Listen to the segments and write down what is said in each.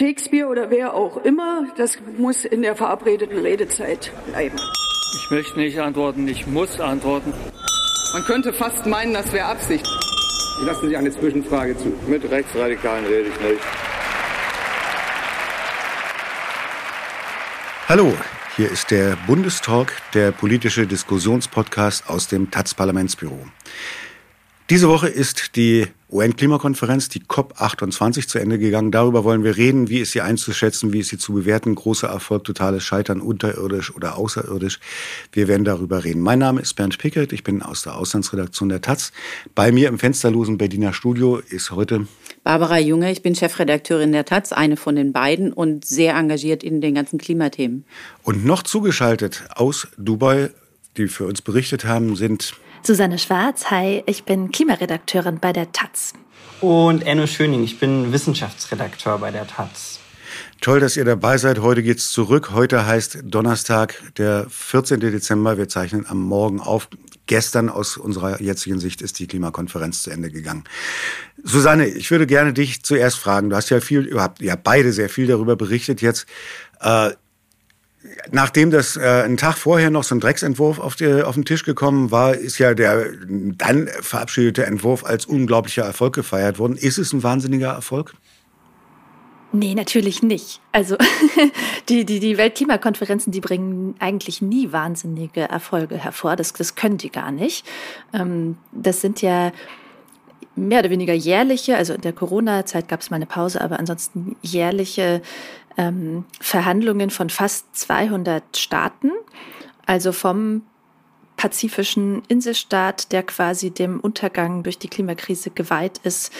Shakespeare oder wer auch immer, das muss in der verabredeten Redezeit bleiben. Ich möchte nicht antworten, ich muss antworten. Man könnte fast meinen, das wäre Absicht. Ich lasse Sie eine Zwischenfrage zu. Mit Rechtsradikalen rede ich nicht. Hallo, hier ist der Bundestalk, der politische Diskussionspodcast aus dem Taz-Parlamentsbüro. Diese Woche ist die UN-Klimakonferenz, die COP28, zu Ende gegangen. Darüber wollen wir reden. Wie ist sie einzuschätzen? Wie ist sie zu bewerten? Großer Erfolg, totales Scheitern, unterirdisch oder außerirdisch? Wir werden darüber reden. Mein Name ist Bernd Pickert. Ich bin aus der Auslandsredaktion der Taz. Bei mir im fensterlosen Berliner Studio ist heute Barbara Junge. Ich bin Chefredakteurin der Taz, eine von den beiden und sehr engagiert in den ganzen Klimathemen. Und noch zugeschaltet aus Dubai, die für uns berichtet haben, sind Susanne Schwarz, hi, ich bin Klimaredakteurin bei der Taz. Und Enno Schöning, ich bin Wissenschaftsredakteur bei der Taz. Toll, dass ihr dabei seid. Heute geht's zurück. Heute heißt Donnerstag, der 14. Dezember. Wir zeichnen am Morgen auf. Gestern aus unserer jetzigen Sicht ist die Klimakonferenz zu Ende gegangen. Susanne, ich würde gerne dich zuerst fragen. Du hast ja viel, ihr habt ja beide sehr viel darüber berichtet jetzt. Äh, Nachdem das äh, einen Tag vorher noch so ein Drecksentwurf auf, die, auf den Tisch gekommen war, ist ja der dann verabschiedete Entwurf als unglaublicher Erfolg gefeiert worden. Ist es ein wahnsinniger Erfolg? Nee, natürlich nicht. Also die, die, die Weltklimakonferenzen, die bringen eigentlich nie wahnsinnige Erfolge hervor. Das, das können die gar nicht. Ähm, das sind ja mehr oder weniger jährliche, also in der Corona-Zeit gab es mal eine Pause, aber ansonsten jährliche ähm, Verhandlungen von fast 200 Staaten, also vom pazifischen Inselstaat, der quasi dem Untergang durch die Klimakrise geweiht ist,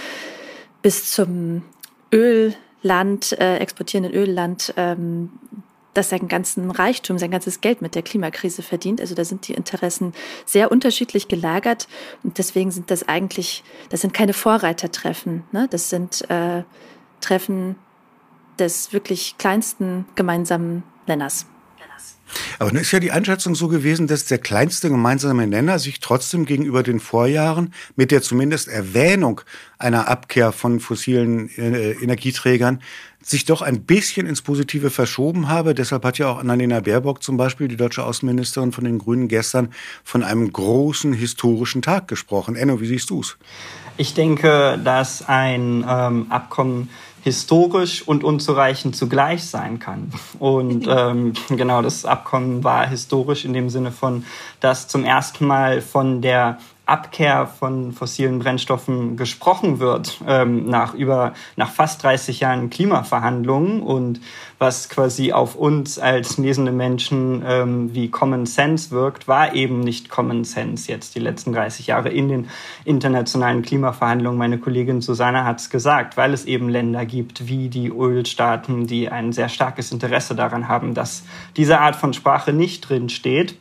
bis zum Ölland, äh, exportierenden Ölland, ähm, das seinen ganzen Reichtum, sein ganzes Geld mit der Klimakrise verdient. Also da sind die Interessen sehr unterschiedlich gelagert und deswegen sind das eigentlich, das sind keine Vorreitertreffen, ne? das sind äh, Treffen des wirklich kleinsten gemeinsamen Nenners. Aber nun ist ja die Einschätzung so gewesen, dass der kleinste gemeinsame Nenner sich trotzdem gegenüber den Vorjahren mit der zumindest Erwähnung einer Abkehr von fossilen äh, Energieträgern sich doch ein bisschen ins Positive verschoben habe. Deshalb hat ja auch Annalena Baerbock zum Beispiel, die deutsche Außenministerin von den Grünen, gestern von einem großen historischen Tag gesprochen. Enno, wie siehst du es? Ich denke, dass ein ähm, Abkommen historisch und unzureichend zugleich sein kann. Und ähm, genau, das Abkommen war historisch in dem Sinne von, dass zum ersten Mal von der Abkehr von fossilen Brennstoffen gesprochen wird, ähm, nach über, nach fast 30 Jahren Klimaverhandlungen und was quasi auf uns als lesende Menschen ähm, wie Common Sense wirkt, war eben nicht Common Sense jetzt die letzten 30 Jahre in den internationalen Klimaverhandlungen. Meine Kollegin Susanne hat es gesagt, weil es eben Länder gibt wie die Ölstaaten, die ein sehr starkes Interesse daran haben, dass diese Art von Sprache nicht drin steht.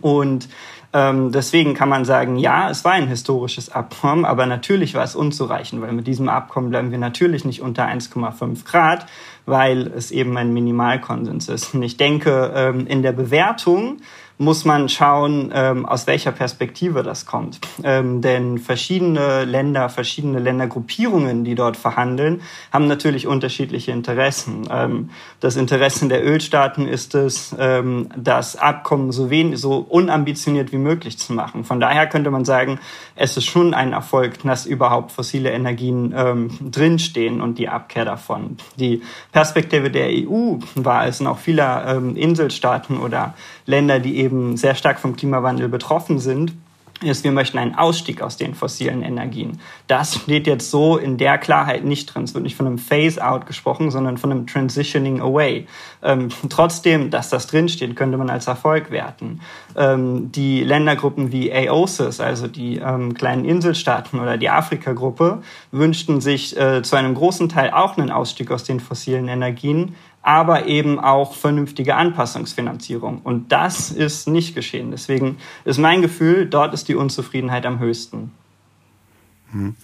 Und ähm, deswegen kann man sagen, ja, es war ein historisches Abkommen, aber natürlich war es unzureichend, weil mit diesem Abkommen bleiben wir natürlich nicht unter 1,5 Grad, weil es eben ein Minimalkonsens ist. Und ich denke, ähm, in der Bewertung muss man schauen, ähm, aus welcher Perspektive das kommt. Ähm, denn verschiedene Länder, verschiedene Ländergruppierungen, die dort verhandeln, haben natürlich unterschiedliche Interessen. Ähm, das Interesse der Ölstaaten ist es, ähm, das Abkommen so, wenig, so unambitioniert wie möglich zu machen. Von daher könnte man sagen, es ist schon ein Erfolg, dass überhaupt fossile Energien ähm, drinstehen und die Abkehr davon. Die Perspektive der EU war es und auch vieler ähm, Inselstaaten oder Länder, die eben sehr stark vom Klimawandel betroffen sind, ist, wir möchten einen Ausstieg aus den fossilen Energien. Das steht jetzt so in der Klarheit nicht drin. Es wird nicht von einem Phase-out gesprochen, sondern von einem Transitioning Away. Ähm, trotzdem, dass das drinsteht, könnte man als Erfolg werten. Ähm, die Ländergruppen wie AOSIS, also die ähm, kleinen Inselstaaten oder die Afrika-Gruppe, wünschten sich äh, zu einem großen Teil auch einen Ausstieg aus den fossilen Energien aber eben auch vernünftige Anpassungsfinanzierung. Und das ist nicht geschehen. Deswegen ist mein Gefühl, dort ist die Unzufriedenheit am höchsten. Hm.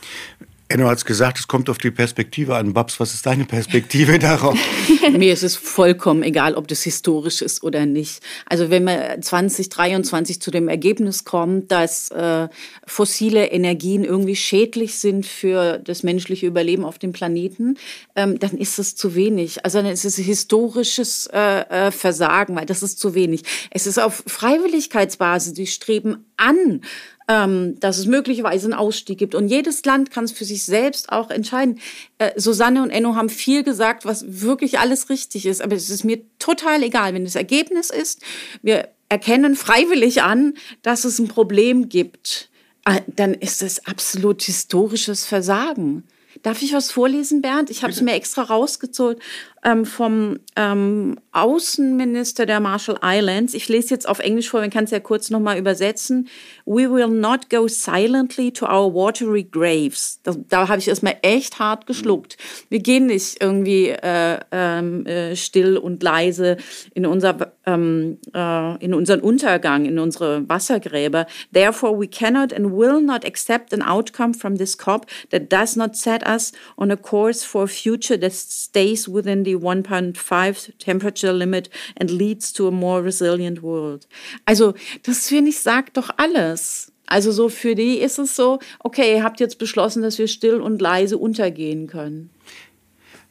Enno hat es gesagt, es kommt auf die Perspektive an. Babs, was ist deine Perspektive darauf? Mir ist es vollkommen egal, ob das historisch ist oder nicht. Also wenn man 2023 zu dem Ergebnis kommt, dass äh, fossile Energien irgendwie schädlich sind für das menschliche Überleben auf dem Planeten, ähm, dann ist es zu wenig. Also dann ist es historisches äh, äh, Versagen, weil das ist zu wenig. Es ist auf Freiwilligkeitsbasis, die streben an, ähm, dass es möglicherweise einen Ausstieg gibt. Und jedes Land kann es für sich selbst auch entscheiden. Äh, Susanne und Enno haben viel gesagt, was wirklich alles richtig ist. Aber es ist mir total egal, wenn das Ergebnis ist, wir erkennen freiwillig an, dass es ein Problem gibt, äh, dann ist es absolut historisches Versagen. Darf ich was vorlesen, Bernd? Ich habe es mir extra rausgezogen ähm, vom ähm, Außenminister der Marshall Islands. Ich lese jetzt auf Englisch vor, man kann es ja kurz nochmal übersetzen. We will not go silently to our watery graves. Das, da habe ich erstmal echt hart geschluckt. Wir gehen nicht irgendwie äh, ähm, äh, still und leise in, unser, ähm, äh, in unseren Untergang, in unsere Wassergräber. Therefore we cannot and will not accept an outcome from this COP that does not set us on a course for a future that stays within the 1.5 temperature limit and leads to a more resilient world. Also, das finde ich sagt doch alles. Also so für die ist es so, okay, ihr habt jetzt beschlossen, dass wir still und leise untergehen können.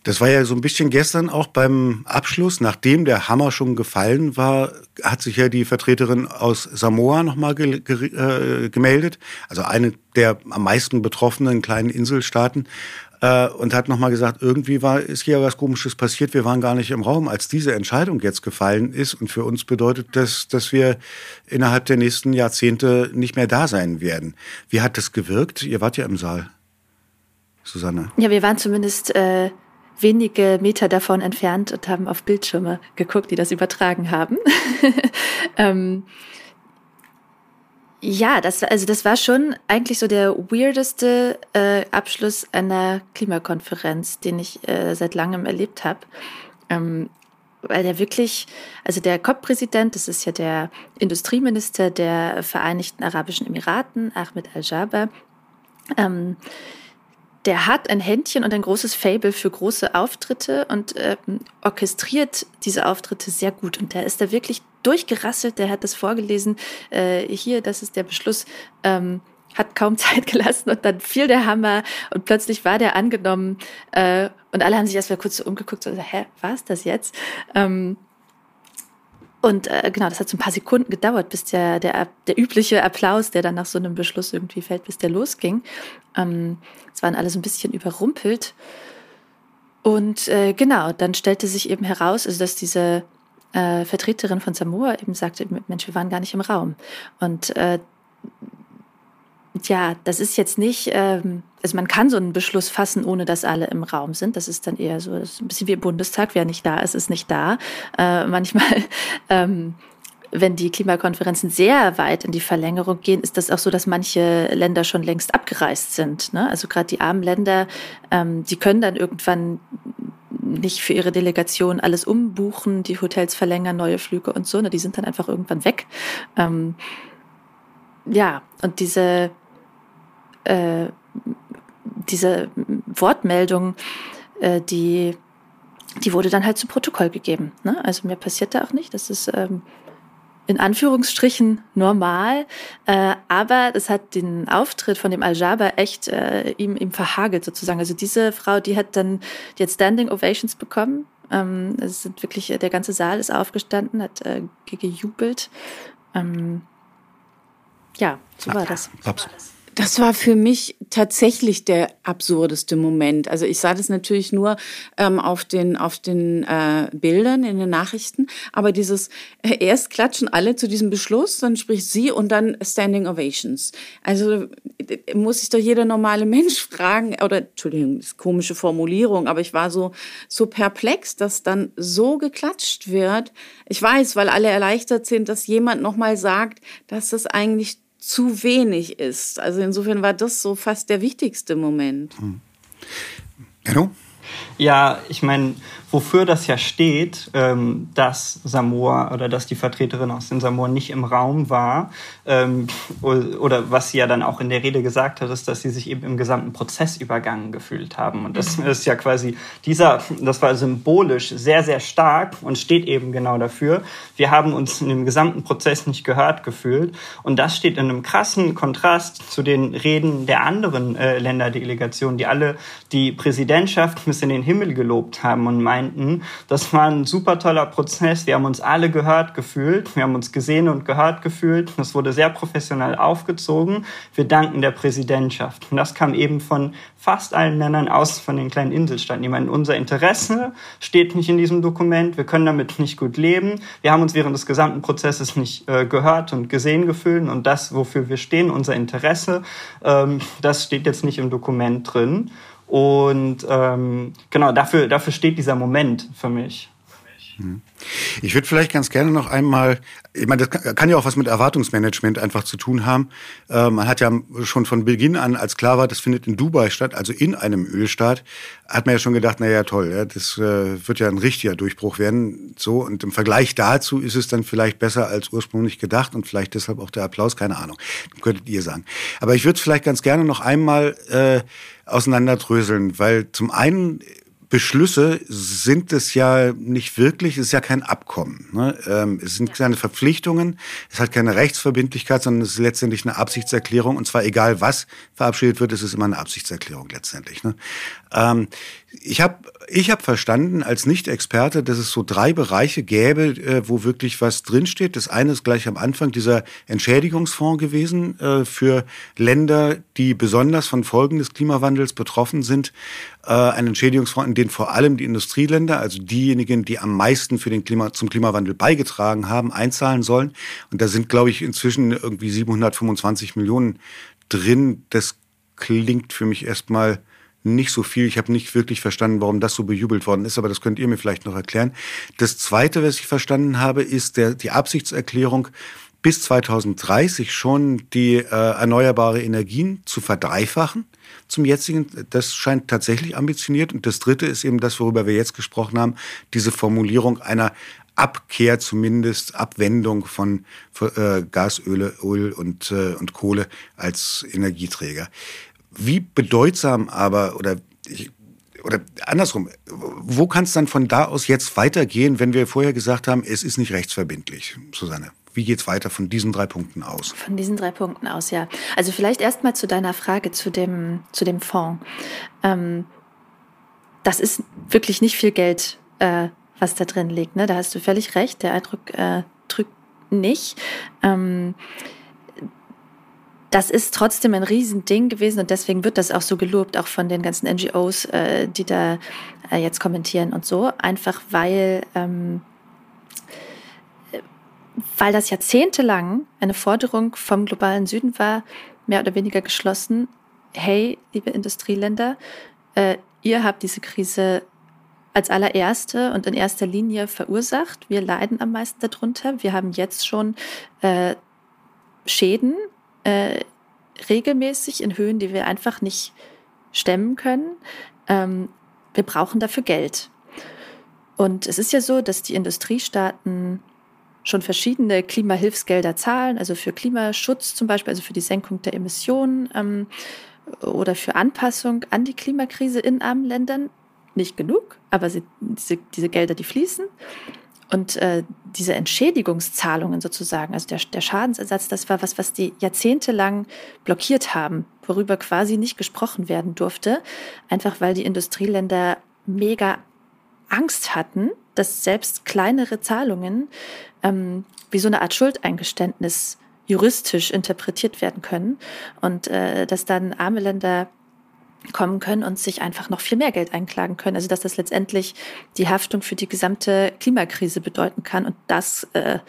Das war ja so ein bisschen gestern auch beim Abschluss, nachdem der Hammer schon gefallen war, hat sich ja die Vertreterin aus Samoa nochmal ge ge äh, gemeldet, also eine der am meisten betroffenen kleinen Inselstaaten äh, und hat nochmal gesagt, irgendwie war, ist hier was Komisches passiert, wir waren gar nicht im Raum, als diese Entscheidung jetzt gefallen ist. Und für uns bedeutet das, dass wir innerhalb der nächsten Jahrzehnte nicht mehr da sein werden. Wie hat das gewirkt? Ihr wart ja im Saal, Susanne. Ja, wir waren zumindest äh, wenige Meter davon entfernt und haben auf Bildschirme geguckt, die das übertragen haben. ähm, ja, das, also das war schon eigentlich so der weirdeste äh, Abschluss einer Klimakonferenz, den ich äh, seit langem erlebt habe. Ähm, weil der wirklich, also der COP-Präsident, das ist ja der Industrieminister der Vereinigten Arabischen Emiraten, Ahmed Al-Jaber, ähm, der hat ein Händchen und ein großes Fable für große Auftritte und ähm, orchestriert diese Auftritte sehr gut. Und der ist da wirklich durchgerasselt, der hat das vorgelesen. Äh, hier, das ist der Beschluss. Ähm, hat kaum Zeit gelassen und dann fiel der Hammer und plötzlich war der angenommen äh, und alle haben sich erst mal kurz so umgeguckt und so, hä, war es das jetzt? Ähm, und äh, genau, das hat so ein paar Sekunden gedauert, bis der, der, der übliche Applaus, der dann nach so einem Beschluss irgendwie fällt, bis der losging. Ähm, es waren alle so ein bisschen überrumpelt. Und äh, genau, dann stellte sich eben heraus, also dass diese äh, Vertreterin von Samoa eben sagte, Mensch, wir waren gar nicht im Raum. Und äh, ja, das ist jetzt nicht, ähm, also man kann so einen Beschluss fassen, ohne dass alle im Raum sind. Das ist dann eher so ist ein bisschen wie im Bundestag, wer nicht da ist, ist nicht da. Äh, manchmal, ähm, wenn die Klimakonferenzen sehr weit in die Verlängerung gehen, ist das auch so, dass manche Länder schon längst abgereist sind. Ne? Also gerade die armen Länder, ähm, die können dann irgendwann nicht für ihre Delegation alles umbuchen, die Hotels verlängern, neue Flüge und so. Ne? Die sind dann einfach irgendwann weg. Ähm, ja, und diese äh, diese Wortmeldung, äh, die, die wurde dann halt zu Protokoll gegeben. Ne? Also mir passiert da auch nicht. Das ist ähm, in Anführungsstrichen normal, äh, aber das hat den Auftritt von dem Al-Jaber echt äh, ihm, ihm verhagelt sozusagen. Also diese Frau, die hat dann, die hat Standing Ovations bekommen. Ähm, es sind wirklich, der ganze Saal ist aufgestanden, hat äh, gejubelt. Ähm, ja, so war das. Absolut. Das war für mich tatsächlich der absurdeste Moment. Also ich sah das natürlich nur ähm, auf den, auf den äh, Bildern in den Nachrichten, aber dieses äh, erst klatschen alle zu diesem Beschluss, dann spricht sie und dann Standing Ovations. Also äh, muss sich doch jeder normale Mensch fragen, oder Entschuldigung, das ist komische Formulierung, aber ich war so, so perplex, dass dann so geklatscht wird. Ich weiß, weil alle erleichtert sind, dass jemand nochmal sagt, dass das eigentlich zu wenig ist. Also insofern war das so fast der wichtigste Moment. Hm. Hello? Ja, ich meine, wofür das ja steht, ähm, dass Samoa oder dass die Vertreterin aus den Samoa nicht im Raum war, ähm, oder was sie ja dann auch in der Rede gesagt hat, ist, dass sie sich eben im gesamten Prozess übergangen gefühlt haben. Und das ist ja quasi dieser, das war symbolisch sehr, sehr stark und steht eben genau dafür. Wir haben uns in dem gesamten Prozess nicht gehört gefühlt. Und das steht in einem krassen Kontrast zu den Reden der anderen äh, Länderdelegationen, die alle die Präsidentschaft bis in den Himmel gelobt haben und meinten, das war ein super toller Prozess. Wir haben uns alle gehört gefühlt. Wir haben uns gesehen und gehört gefühlt. Das wurde sehr professionell aufgezogen. Wir danken der Präsidentschaft. Und das kam eben von fast allen Ländern aus von den kleinen Inselstaaten. Die meinen, unser Interesse steht nicht in diesem Dokument. Wir können damit nicht gut leben. Wir haben uns während des gesamten Prozesses nicht äh, gehört und gesehen gefühlt. Und das, wofür wir stehen, unser Interesse, ähm, das steht jetzt nicht im Dokument drin. Und ähm, genau, dafür, dafür steht dieser Moment für mich. Hm. Ich würde vielleicht ganz gerne noch einmal, ich meine, das kann ja auch was mit Erwartungsmanagement einfach zu tun haben. Äh, man hat ja schon von Beginn an, als klar war, das findet in Dubai statt, also in einem Ölstaat, hat man ja schon gedacht, na ja, toll, ja, das äh, wird ja ein richtiger Durchbruch werden. So und im Vergleich dazu ist es dann vielleicht besser als ursprünglich gedacht und vielleicht deshalb auch der Applaus, keine Ahnung, könntet ihr sagen. Aber ich würde es vielleicht ganz gerne noch einmal äh, auseinanderdröseln, weil zum einen Beschlüsse sind es ja nicht wirklich, es ist ja kein Abkommen. Ne? Ähm, es sind keine Verpflichtungen, es hat keine Rechtsverbindlichkeit, sondern es ist letztendlich eine Absichtserklärung. Und zwar egal, was verabschiedet wird, es ist immer eine Absichtserklärung letztendlich. Ne? Ähm, ich habe ich hab verstanden als Nicht-Experte, dass es so drei Bereiche gäbe, äh, wo wirklich was drinsteht. Das eine ist gleich am Anfang dieser Entschädigungsfonds gewesen äh, für Länder, die besonders von Folgen des Klimawandels betroffen sind. Äh, ein Entschädigungsfonds, in den vor allem die Industrieländer, also diejenigen, die am meisten für den Klima, zum Klimawandel beigetragen haben, einzahlen sollen. Und da sind, glaube ich, inzwischen irgendwie 725 Millionen drin. Das klingt für mich erstmal nicht so viel. Ich habe nicht wirklich verstanden, warum das so bejubelt worden ist, aber das könnt ihr mir vielleicht noch erklären. Das Zweite, was ich verstanden habe, ist der, die Absichtserklärung, bis 2030 schon die äh, erneuerbare Energien zu verdreifachen zum jetzigen. Das scheint tatsächlich ambitioniert. Und das Dritte ist eben das, worüber wir jetzt gesprochen haben, diese Formulierung einer Abkehr zumindest, Abwendung von äh, Gas, Öl, Öl und, äh, und Kohle als Energieträger. Wie bedeutsam aber oder ich, oder andersrum, wo kann es dann von da aus jetzt weitergehen, wenn wir vorher gesagt haben, es ist nicht rechtsverbindlich, Susanne? Wie geht es weiter von diesen drei Punkten aus? Von diesen drei Punkten aus, ja. Also vielleicht erstmal zu deiner Frage zu dem, zu dem Fonds. Ähm, das ist wirklich nicht viel Geld, äh, was da drin liegt. Ne? Da hast du völlig recht. Der Eindruck äh, drückt nicht. Ähm, das ist trotzdem ein Riesending gewesen und deswegen wird das auch so gelobt, auch von den ganzen NGOs, äh, die da äh, jetzt kommentieren und so. Einfach weil, ähm, weil das jahrzehntelang eine Forderung vom globalen Süden war, mehr oder weniger geschlossen. Hey, liebe Industrieländer, äh, ihr habt diese Krise als allererste und in erster Linie verursacht. Wir leiden am meisten darunter. Wir haben jetzt schon äh, Schäden äh, regelmäßig in Höhen, die wir einfach nicht stemmen können. Ähm, wir brauchen dafür Geld. Und es ist ja so, dass die Industriestaaten schon verschiedene Klimahilfsgelder zahlen, also für Klimaschutz zum Beispiel, also für die Senkung der Emissionen ähm, oder für Anpassung an die Klimakrise in armen Ländern. Nicht genug, aber sie, diese, diese Gelder, die fließen. Und äh, diese Entschädigungszahlungen sozusagen, also der, der Schadensersatz, das war was, was die jahrzehntelang blockiert haben, worüber quasi nicht gesprochen werden durfte, einfach weil die Industrieländer mega Angst hatten, dass selbst kleinere Zahlungen ähm, wie so eine Art Schuldeingeständnis juristisch interpretiert werden können. Und äh, dass dann arme Länder kommen können und sich einfach noch viel mehr Geld einklagen können. Also dass das letztendlich die Haftung für die gesamte Klimakrise bedeuten kann. Und das äh,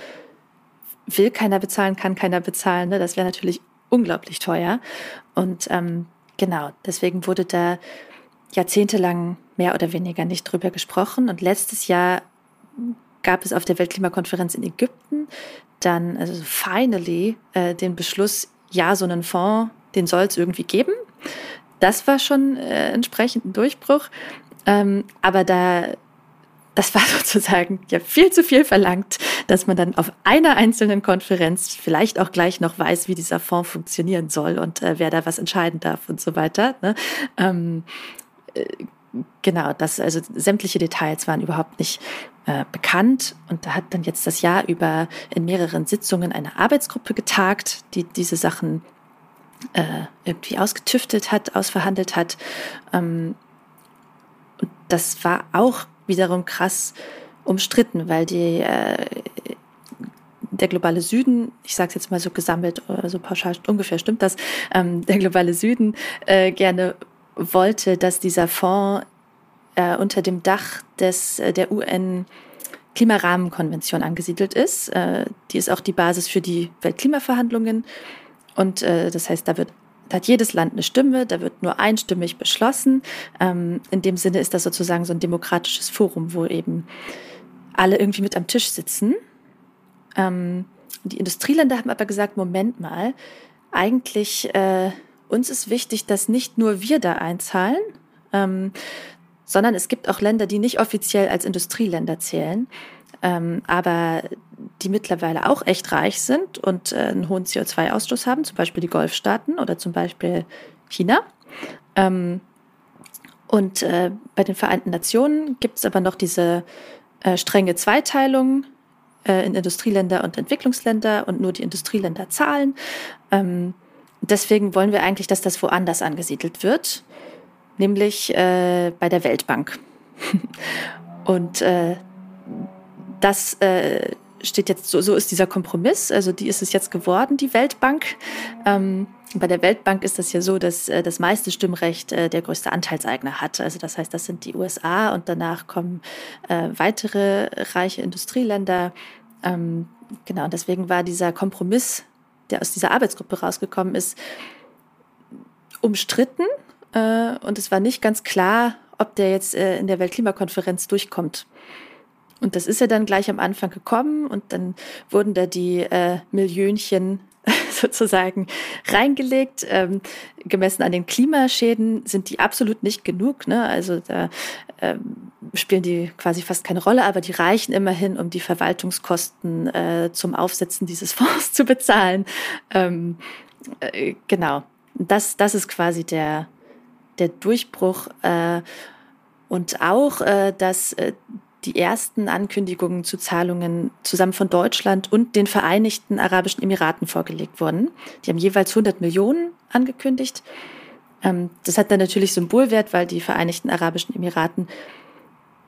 will keiner bezahlen, kann keiner bezahlen. Ne? Das wäre natürlich unglaublich teuer. Und ähm, genau, deswegen wurde da jahrzehntelang mehr oder weniger nicht drüber gesprochen. Und letztes Jahr gab es auf der Weltklimakonferenz in Ägypten dann, also finally, äh, den Beschluss, ja, so einen Fonds, den soll es irgendwie geben. Das war schon äh, entsprechend ein Durchbruch. Ähm, aber da das war sozusagen ja viel zu viel verlangt, dass man dann auf einer einzelnen Konferenz vielleicht auch gleich noch weiß, wie dieser Fonds funktionieren soll und äh, wer da was entscheiden darf und so weiter. Ne? Ähm, äh, genau, das, also sämtliche Details waren überhaupt nicht äh, bekannt und da hat dann jetzt das Jahr über in mehreren Sitzungen eine Arbeitsgruppe getagt, die diese Sachen äh, irgendwie ausgetüftet hat, ausverhandelt hat. Ähm, das war auch wiederum krass umstritten, weil die, äh, der globale Süden, ich sage es jetzt mal so gesammelt oder so pauschal, ungefähr stimmt das, ähm, der globale Süden äh, gerne wollte, dass dieser Fonds äh, unter dem Dach des, äh, der UN Klimarahmenkonvention angesiedelt ist. Äh, die ist auch die Basis für die Weltklimaverhandlungen. Und äh, das heißt, da wird da hat jedes Land eine Stimme, da wird nur einstimmig beschlossen. Ähm, in dem Sinne ist das sozusagen so ein demokratisches Forum, wo eben alle irgendwie mit am Tisch sitzen. Ähm, die Industrieländer haben aber gesagt, Moment mal, eigentlich äh, uns ist wichtig, dass nicht nur wir da einzahlen, ähm, sondern es gibt auch Länder, die nicht offiziell als Industrieländer zählen ähm, aber die mittlerweile auch echt reich sind und äh, einen hohen CO2-Ausstoß haben, zum Beispiel die Golfstaaten oder zum Beispiel China. Ähm, und äh, bei den Vereinten Nationen gibt es aber noch diese äh, strenge Zweiteilung äh, in Industrieländer und Entwicklungsländer und nur die Industrieländer zahlen. Ähm, deswegen wollen wir eigentlich, dass das woanders angesiedelt wird, nämlich äh, bei der Weltbank. und äh, das äh, steht jetzt, so, so ist dieser Kompromiss, also die ist es jetzt geworden, die Weltbank. Ähm, bei der Weltbank ist das ja so, dass äh, das meiste Stimmrecht äh, der größte Anteilseigner hat. Also das heißt, das sind die USA und danach kommen äh, weitere reiche Industrieländer. Ähm, genau, und deswegen war dieser Kompromiss, der aus dieser Arbeitsgruppe rausgekommen ist, umstritten. Äh, und es war nicht ganz klar, ob der jetzt äh, in der Weltklimakonferenz durchkommt. Und das ist ja dann gleich am Anfang gekommen und dann wurden da die äh, Millionchen sozusagen reingelegt. Ähm, gemessen an den Klimaschäden sind die absolut nicht genug. Ne? Also da ähm, spielen die quasi fast keine Rolle, aber die reichen immerhin, um die Verwaltungskosten äh, zum Aufsetzen dieses Fonds zu bezahlen. Ähm, äh, genau, das, das ist quasi der, der Durchbruch. Äh, und auch, äh, dass äh, die ersten Ankündigungen zu Zahlungen zusammen von Deutschland und den Vereinigten Arabischen Emiraten vorgelegt wurden. Die haben jeweils 100 Millionen angekündigt. Ähm, das hat dann natürlich Symbolwert, weil die Vereinigten Arabischen Emiraten,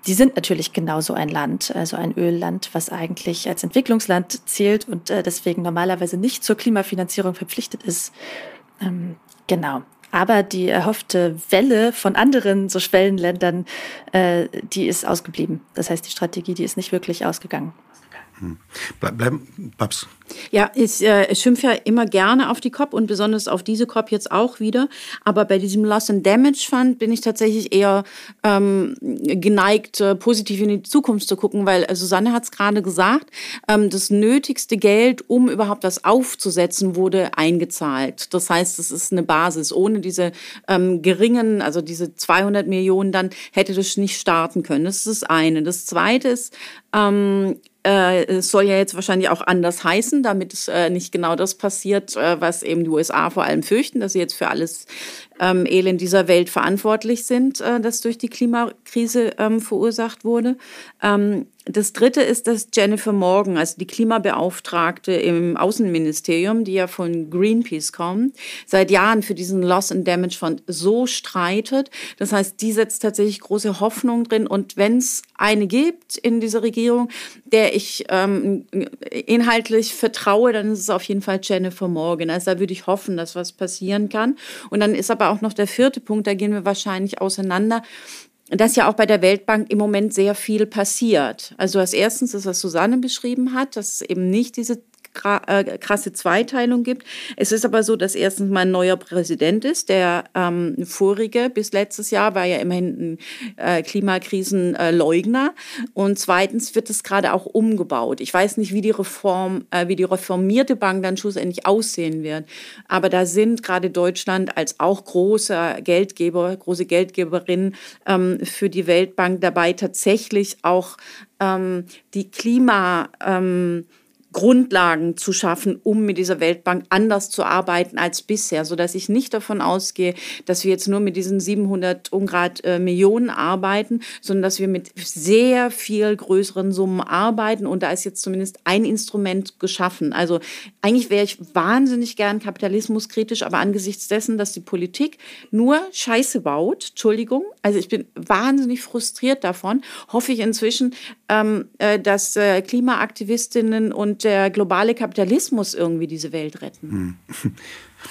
die sind natürlich genauso ein Land, also ein Ölland, was eigentlich als Entwicklungsland zählt und äh, deswegen normalerweise nicht zur Klimafinanzierung verpflichtet ist. Ähm, genau. Aber die erhoffte Welle von anderen so Schwellenländern, äh, die ist ausgeblieben. Das heißt, die Strategie, die ist nicht wirklich ausgegangen. Hm. Bleib, bleiben, Babs. Ja, ich, äh, schimpfe ja immer gerne auf die COP und besonders auf diese COP jetzt auch wieder. Aber bei diesem Loss and Damage Fund bin ich tatsächlich eher ähm, geneigt, äh, positiv in die Zukunft zu gucken, weil äh, Susanne hat es gerade gesagt, ähm, das nötigste Geld, um überhaupt das aufzusetzen, wurde eingezahlt. Das heißt, es ist eine Basis. Ohne diese ähm, geringen, also diese 200 Millionen, dann hätte das nicht starten können. Das ist das eine. Das zweite ist, ähm, äh, es soll ja jetzt wahrscheinlich auch anders heißen, damit es äh, nicht genau das passiert, äh, was eben die USA vor allem fürchten, dass sie jetzt für alles ähm, Elend dieser Welt verantwortlich sind, äh, das durch die Klimakrise ähm, verursacht wurde. Ähm, das dritte ist, dass Jennifer Morgan, also die Klimabeauftragte im Außenministerium, die ja von Greenpeace kommt, seit Jahren für diesen Loss and Damage Fund so streitet. Das heißt, die setzt tatsächlich große Hoffnung drin. Und wenn es eine gibt in dieser Regierung, der ich ähm, inhaltlich vertraue, dann ist es auf jeden Fall Jennifer Morgan. Also da würde ich hoffen, dass was passieren kann. Und dann ist aber auch noch der vierte Punkt, da gehen wir wahrscheinlich auseinander dass ja auch bei der Weltbank im Moment sehr viel passiert. Also als erstens das, was Susanne beschrieben hat, dass es eben nicht diese krasse Zweiteilung gibt. Es ist aber so, dass erstens mal ein neuer Präsident ist. Der ähm, vorige bis letztes Jahr war ja immerhin ein äh, Klimakrisenleugner. Und zweitens wird es gerade auch umgebaut. Ich weiß nicht, wie die Reform, äh, wie die reformierte Bank dann schlussendlich aussehen wird. Aber da sind gerade Deutschland als auch großer Geldgeber, große Geldgeberin ähm, für die Weltbank dabei, tatsächlich auch ähm, die Klima ähm, Grundlagen zu schaffen, um mit dieser Weltbank anders zu arbeiten als bisher, so dass ich nicht davon ausgehe, dass wir jetzt nur mit diesen 700 Ungrad äh, Millionen arbeiten, sondern dass wir mit sehr viel größeren Summen arbeiten und da ist jetzt zumindest ein Instrument geschaffen. Also eigentlich wäre ich wahnsinnig gern kapitalismuskritisch, aber angesichts dessen, dass die Politik nur Scheiße baut, Entschuldigung, also ich bin wahnsinnig frustriert davon, hoffe ich inzwischen, ähm, äh, dass äh, Klimaaktivistinnen und der globale Kapitalismus irgendwie diese Welt retten. Hm.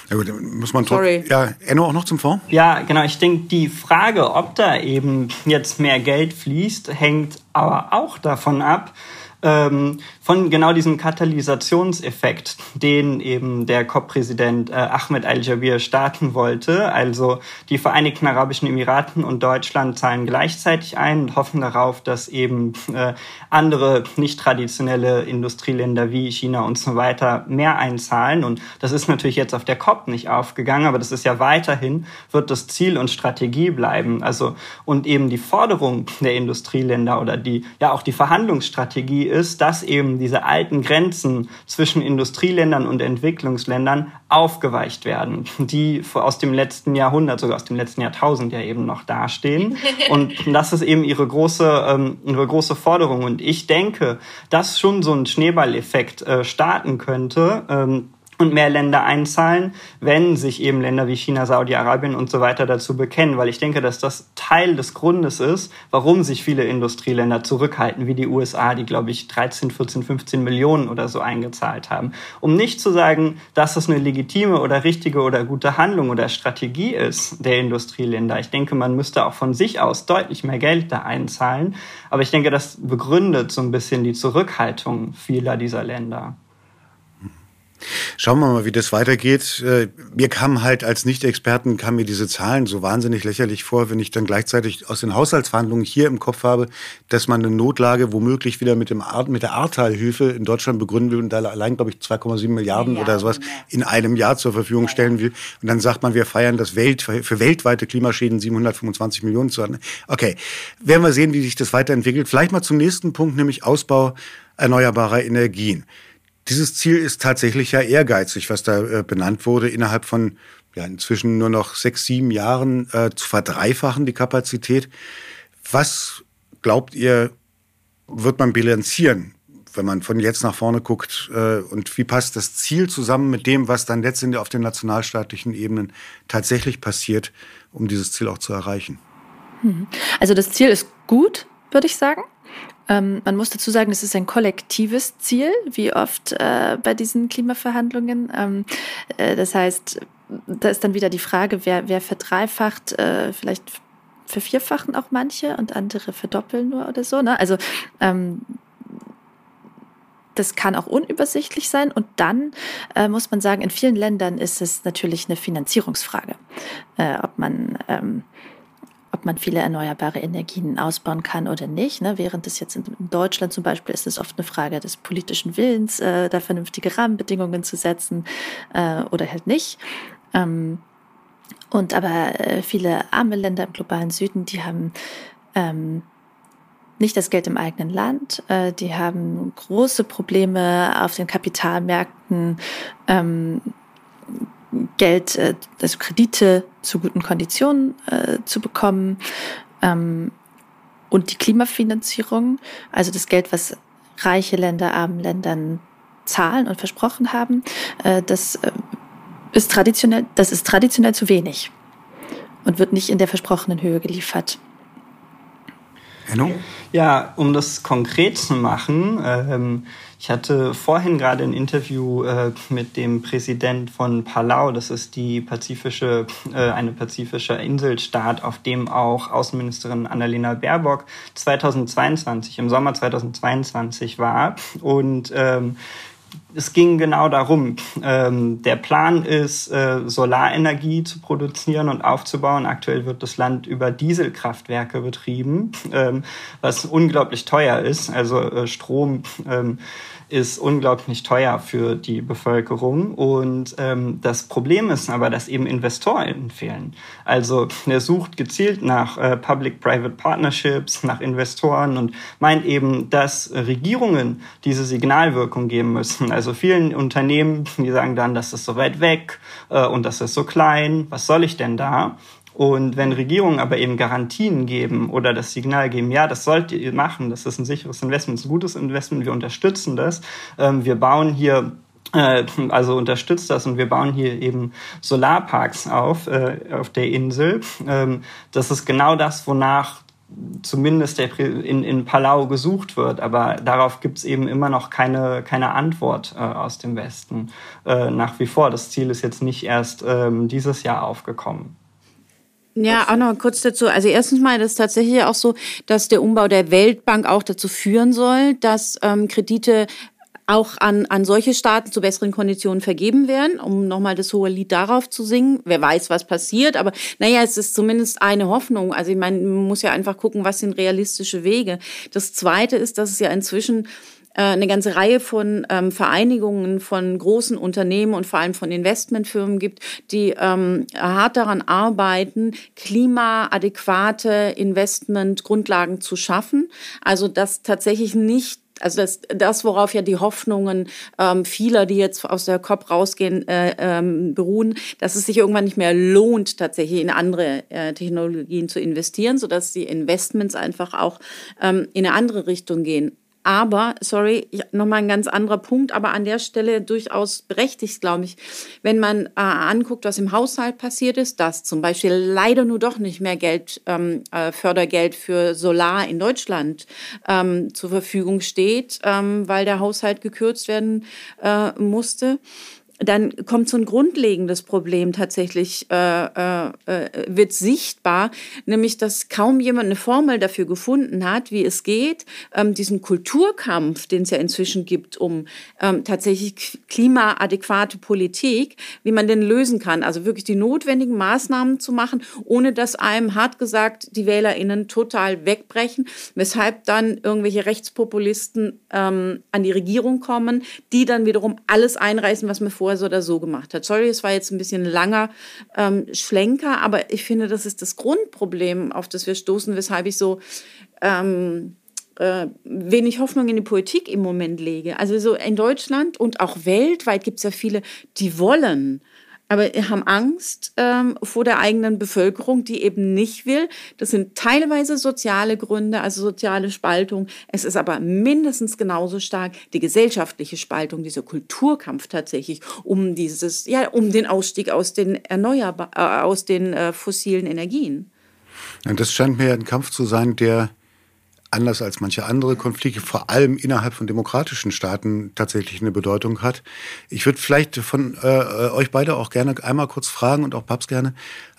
Ja gut, muss man Sorry. Ja, Enno auch noch zum Fonds? Ja, genau. Ich denke, die Frage, ob da eben jetzt mehr Geld fließt, hängt aber auch davon ab, ähm, von genau diesem Katalysationseffekt, den eben der COP-Präsident äh, Ahmed Al-Jabir starten wollte. Also die Vereinigten Arabischen Emiraten und Deutschland zahlen gleichzeitig ein und hoffen darauf, dass eben äh, andere nicht traditionelle Industrieländer wie China und so weiter mehr einzahlen. Und das ist natürlich jetzt auf der COP nicht aufgegangen, aber das ist ja weiterhin, wird das Ziel und Strategie bleiben. Also, und eben die Forderung der Industrieländer oder die, ja auch die Verhandlungsstrategie ist, dass eben diese alten Grenzen zwischen Industrieländern und Entwicklungsländern aufgeweicht werden, die aus dem letzten Jahrhundert, sogar aus dem letzten Jahrtausend ja eben noch dastehen. Und das ist eben ihre große, ähm, ihre große Forderung. Und ich denke, dass schon so ein Schneeballeffekt äh, starten könnte. Ähm, und mehr Länder einzahlen, wenn sich eben Länder wie China, Saudi-Arabien und so weiter dazu bekennen. Weil ich denke, dass das Teil des Grundes ist, warum sich viele Industrieländer zurückhalten, wie die USA, die, glaube ich, 13, 14, 15 Millionen oder so eingezahlt haben. Um nicht zu sagen, dass das eine legitime oder richtige oder gute Handlung oder Strategie ist der Industrieländer. Ich denke, man müsste auch von sich aus deutlich mehr Geld da einzahlen. Aber ich denke, das begründet so ein bisschen die Zurückhaltung vieler dieser Länder. Schauen wir mal, wie das weitergeht. Äh, mir kam halt als Nicht-Experten, kamen mir diese Zahlen so wahnsinnig lächerlich vor, wenn ich dann gleichzeitig aus den Haushaltsverhandlungen hier im Kopf habe, dass man eine Notlage womöglich wieder mit, dem Art, mit der Ahrtal-Hilfe in Deutschland begründen will und da allein, glaube ich, 2,7 Milliarden ja, oder sowas in einem Jahr zur Verfügung stellen will. Und dann sagt man, wir feiern das Welt, für weltweite Klimaschäden 725 Millionen zu haben. Okay, werden wir sehen, wie sich das weiterentwickelt. Vielleicht mal zum nächsten Punkt, nämlich Ausbau erneuerbarer Energien. Dieses Ziel ist tatsächlich ja ehrgeizig, was da äh, benannt wurde, innerhalb von ja, inzwischen nur noch sechs, sieben Jahren äh, zu verdreifachen, die Kapazität. Was glaubt ihr, wird man bilanzieren, wenn man von jetzt nach vorne guckt? Äh, und wie passt das Ziel zusammen mit dem, was dann letztendlich auf den nationalstaatlichen Ebenen tatsächlich passiert, um dieses Ziel auch zu erreichen? Hm. Also das Ziel ist gut, würde ich sagen. Ähm, man muss dazu sagen, es ist ein kollektives Ziel, wie oft äh, bei diesen Klimaverhandlungen. Ähm, äh, das heißt, da ist dann wieder die Frage, wer, wer verdreifacht, äh, vielleicht vervierfachen auch manche und andere verdoppeln nur oder so. Ne? Also ähm, das kann auch unübersichtlich sein. Und dann äh, muss man sagen, in vielen Ländern ist es natürlich eine Finanzierungsfrage, äh, ob man ähm, ob man viele erneuerbare Energien ausbauen kann oder nicht. Ne? Während es jetzt in Deutschland zum Beispiel ist es oft eine Frage des politischen Willens, äh, da vernünftige Rahmenbedingungen zu setzen äh, oder halt nicht. Ähm, und aber äh, viele arme Länder im globalen Süden, die haben ähm, nicht das Geld im eigenen Land. Äh, die haben große Probleme auf den Kapitalmärkten. Ähm, Geld, äh, also Kredite zu guten Konditionen äh, zu bekommen. Ähm, und die Klimafinanzierung, also das Geld, was reiche Länder armen Ländern zahlen und versprochen haben, äh, das äh, ist traditionell, das ist traditionell zu wenig und wird nicht in der versprochenen Höhe geliefert. Enno? Ja, um das konkret zu machen, ähm, ich hatte vorhin gerade ein Interview äh, mit dem Präsident von Palau. Das ist die pazifische, äh, eine pazifische Inselstaat, auf dem auch Außenministerin Annalena Baerbock 2022, im Sommer 2022 war. Und ähm, es ging genau darum. Ähm, der Plan ist, äh, Solarenergie zu produzieren und aufzubauen. Aktuell wird das Land über Dieselkraftwerke betrieben, ähm, was unglaublich teuer ist. Also äh, Strom ähm, ist unglaublich teuer für die Bevölkerung. Und ähm, das Problem ist aber, dass eben Investoren fehlen. Also er sucht gezielt nach äh, Public-Private Partnerships, nach Investoren und meint eben, dass Regierungen diese Signalwirkung geben müssen. Also vielen Unternehmen, die sagen dann, das ist so weit weg äh, und das ist so klein, was soll ich denn da? Und wenn Regierungen aber eben Garantien geben oder das Signal geben, ja, das sollt ihr machen, das ist ein sicheres Investment, ein gutes Investment, wir unterstützen das, ähm, wir bauen hier äh, also unterstützt das und wir bauen hier eben Solarparks auf äh, auf der Insel. Ähm, das ist genau das, wonach zumindest in, in Palau gesucht wird, aber darauf gibt es eben immer noch keine, keine Antwort äh, aus dem Westen äh, nach wie vor. Das Ziel ist jetzt nicht erst ähm, dieses Jahr aufgekommen. Ja, auch noch kurz dazu. Also erstens mal ist es tatsächlich auch so, dass der Umbau der Weltbank auch dazu führen soll, dass ähm, Kredite auch an, an solche Staaten zu besseren Konditionen vergeben werden, um nochmal das hohe Lied darauf zu singen. Wer weiß, was passiert, aber naja, es ist zumindest eine Hoffnung. Also ich meine, man muss ja einfach gucken, was sind realistische Wege. Das Zweite ist, dass es ja inzwischen äh, eine ganze Reihe von ähm, Vereinigungen von großen Unternehmen und vor allem von Investmentfirmen gibt, die ähm, hart daran arbeiten, klimaadäquate Investmentgrundlagen zu schaffen. Also dass tatsächlich nicht also das, das, worauf ja die Hoffnungen ähm, vieler, die jetzt aus der COP rausgehen, äh, ähm, beruhen, dass es sich irgendwann nicht mehr lohnt, tatsächlich in andere äh, Technologien zu investieren, sodass die Investments einfach auch ähm, in eine andere Richtung gehen. Aber, sorry, nochmal ein ganz anderer Punkt, aber an der Stelle durchaus berechtigt, glaube ich, wenn man äh, anguckt, was im Haushalt passiert ist, dass zum Beispiel leider nur doch nicht mehr Geld, ähm, äh, Fördergeld für Solar in Deutschland ähm, zur Verfügung steht, ähm, weil der Haushalt gekürzt werden äh, musste dann kommt so ein grundlegendes Problem tatsächlich, äh, äh, äh, wird sichtbar, nämlich dass kaum jemand eine Formel dafür gefunden hat, wie es geht, ähm, diesen Kulturkampf, den es ja inzwischen gibt, um ähm, tatsächlich klimaadäquate Politik, wie man den lösen kann. Also wirklich die notwendigen Maßnahmen zu machen, ohne dass einem hart gesagt die WählerInnen total wegbrechen, weshalb dann irgendwelche Rechtspopulisten ähm, an die Regierung kommen, die dann wiederum alles einreißen, was man vorher so oder so gemacht hat. Sorry, es war jetzt ein bisschen langer ähm, Schlenker, aber ich finde, das ist das Grundproblem, auf das wir stoßen, weshalb ich so ähm, äh, wenig Hoffnung in die Politik im Moment lege. Also so in Deutschland und auch weltweit gibt es ja viele, die wollen aber haben Angst ähm, vor der eigenen Bevölkerung, die eben nicht will. Das sind teilweise soziale Gründe, also soziale Spaltung. Es ist aber mindestens genauso stark die gesellschaftliche Spaltung, dieser Kulturkampf tatsächlich um dieses, ja, um den Ausstieg aus den erneuerbar, äh, aus den äh, fossilen Energien. Und das scheint mir ein Kampf zu sein, der anders als manche andere Konflikte, vor allem innerhalb von demokratischen Staaten tatsächlich eine Bedeutung hat. Ich würde vielleicht von äh, euch beide auch gerne einmal kurz fragen und auch Paps gerne,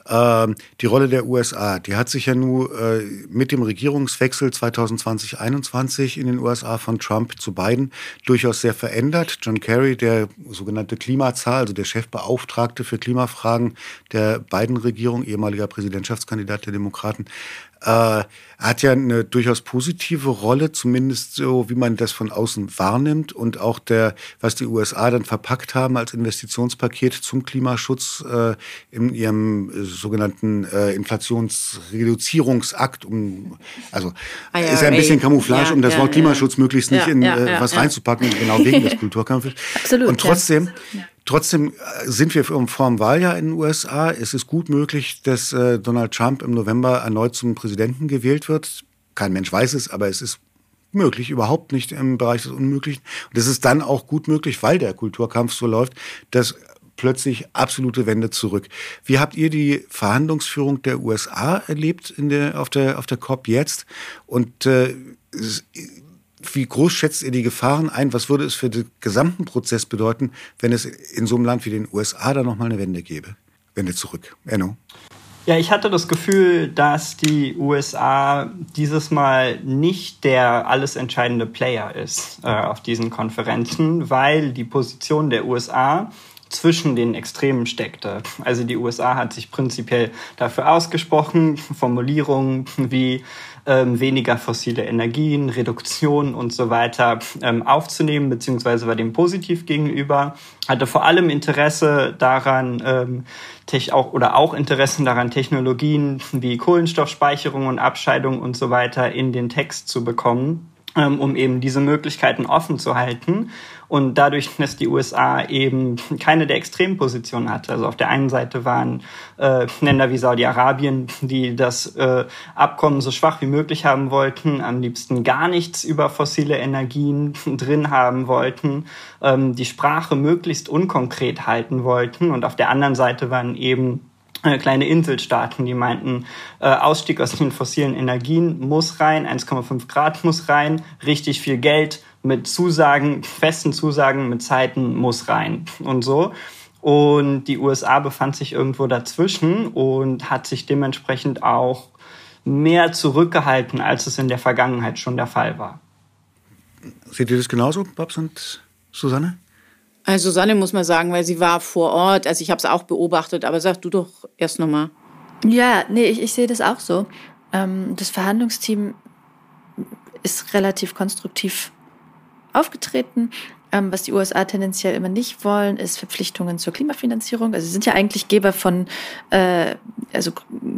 äh, die Rolle der USA, die hat sich ja nun äh, mit dem Regierungswechsel 2020-21 in den USA von Trump zu Biden durchaus sehr verändert. John Kerry, der sogenannte Klimazahl, also der Chefbeauftragte für Klimafragen der Biden-Regierung, ehemaliger Präsidentschaftskandidat der Demokraten, äh, hat ja eine durchaus positive Rolle, zumindest so, wie man das von außen wahrnimmt und auch der, was die USA dann verpackt haben als Investitionspaket zum Klimaschutz äh, in ihrem äh, sogenannten äh, Inflationsreduzierungsakt, um, also IRA. ist ja ein bisschen Camouflage, ja, um das ja, Wort Klimaschutz ja. möglichst nicht in äh, was reinzupacken, genau wegen des Kulturkampfes. Absolut. Und trotzdem, Trotzdem äh, sind wir vor dem Wahljahr in den USA. Es ist gut möglich, dass Donald Trump im November erneut zum Präsidenten gewählt wird. Kein Mensch weiß es, aber es ist möglich, überhaupt nicht im Bereich des Unmöglichen. Und es ist dann auch gut möglich, weil der Kulturkampf so läuft, dass plötzlich absolute Wende zurück. Wie habt ihr die Verhandlungsführung der USA erlebt in der, auf, der, auf der COP jetzt? Und äh, wie groß schätzt ihr die Gefahren ein? Was würde es für den gesamten Prozess bedeuten, wenn es in so einem Land wie den USA da nochmal eine Wende gäbe? Wende zurück. Enno? Ja, ich hatte das Gefühl, dass die USA dieses Mal nicht der alles entscheidende Player ist äh, auf diesen Konferenzen, weil die Position der USA zwischen den Extremen steckte. Also die USA hat sich prinzipiell dafür ausgesprochen, Formulierungen wie ähm, weniger fossile Energien, Reduktion und so weiter ähm, aufzunehmen, beziehungsweise war dem positiv gegenüber, hatte vor allem Interesse daran, ähm, auch oder auch Interessen daran, Technologien wie Kohlenstoffspeicherung und Abscheidung und so weiter in den Text zu bekommen, ähm, um eben diese Möglichkeiten offen zu halten. Und dadurch, dass die USA eben keine der Extrempositionen hatte. Also auf der einen Seite waren äh, Länder wie Saudi-Arabien, die das äh, Abkommen so schwach wie möglich haben wollten, am liebsten gar nichts über fossile Energien drin haben wollten, ähm, die Sprache möglichst unkonkret halten wollten. Und auf der anderen Seite waren eben äh, kleine Inselstaaten, die meinten, äh, Ausstieg aus den fossilen Energien muss rein, 1,5 Grad muss rein, richtig viel Geld mit Zusagen, festen Zusagen mit Zeiten muss rein und so. Und die USA befand sich irgendwo dazwischen und hat sich dementsprechend auch mehr zurückgehalten, als es in der Vergangenheit schon der Fall war. Seht ihr das genauso, Babs und Susanne? Also Susanne muss man sagen, weil sie war vor Ort. Also ich habe es auch beobachtet, aber sag du doch erst nochmal. Ja, nee, ich, ich sehe das auch so. Ähm, das Verhandlungsteam ist relativ konstruktiv aufgetreten. Ähm, was die USA tendenziell immer nicht wollen, ist Verpflichtungen zur Klimafinanzierung. Also sie sind ja eigentlich Geber von, äh, also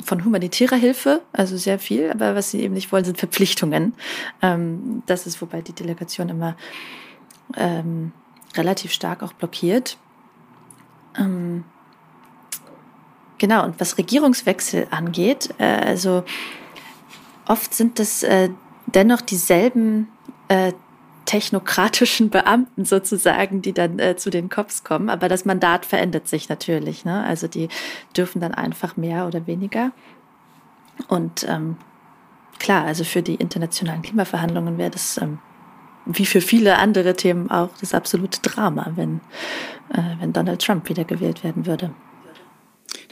von humanitärer Hilfe, also sehr viel. Aber was sie eben nicht wollen, sind Verpflichtungen. Ähm, das ist, wobei die Delegation immer ähm, relativ stark auch blockiert. Ähm, genau, und was Regierungswechsel angeht, äh, also oft sind das äh, dennoch dieselben äh, technokratischen Beamten sozusagen, die dann äh, zu den Cops kommen. Aber das Mandat verändert sich natürlich. Ne? Also die dürfen dann einfach mehr oder weniger. Und ähm, klar, also für die internationalen Klimaverhandlungen wäre das ähm, wie für viele andere Themen auch das absolute Drama, wenn, äh, wenn Donald Trump wiedergewählt werden würde.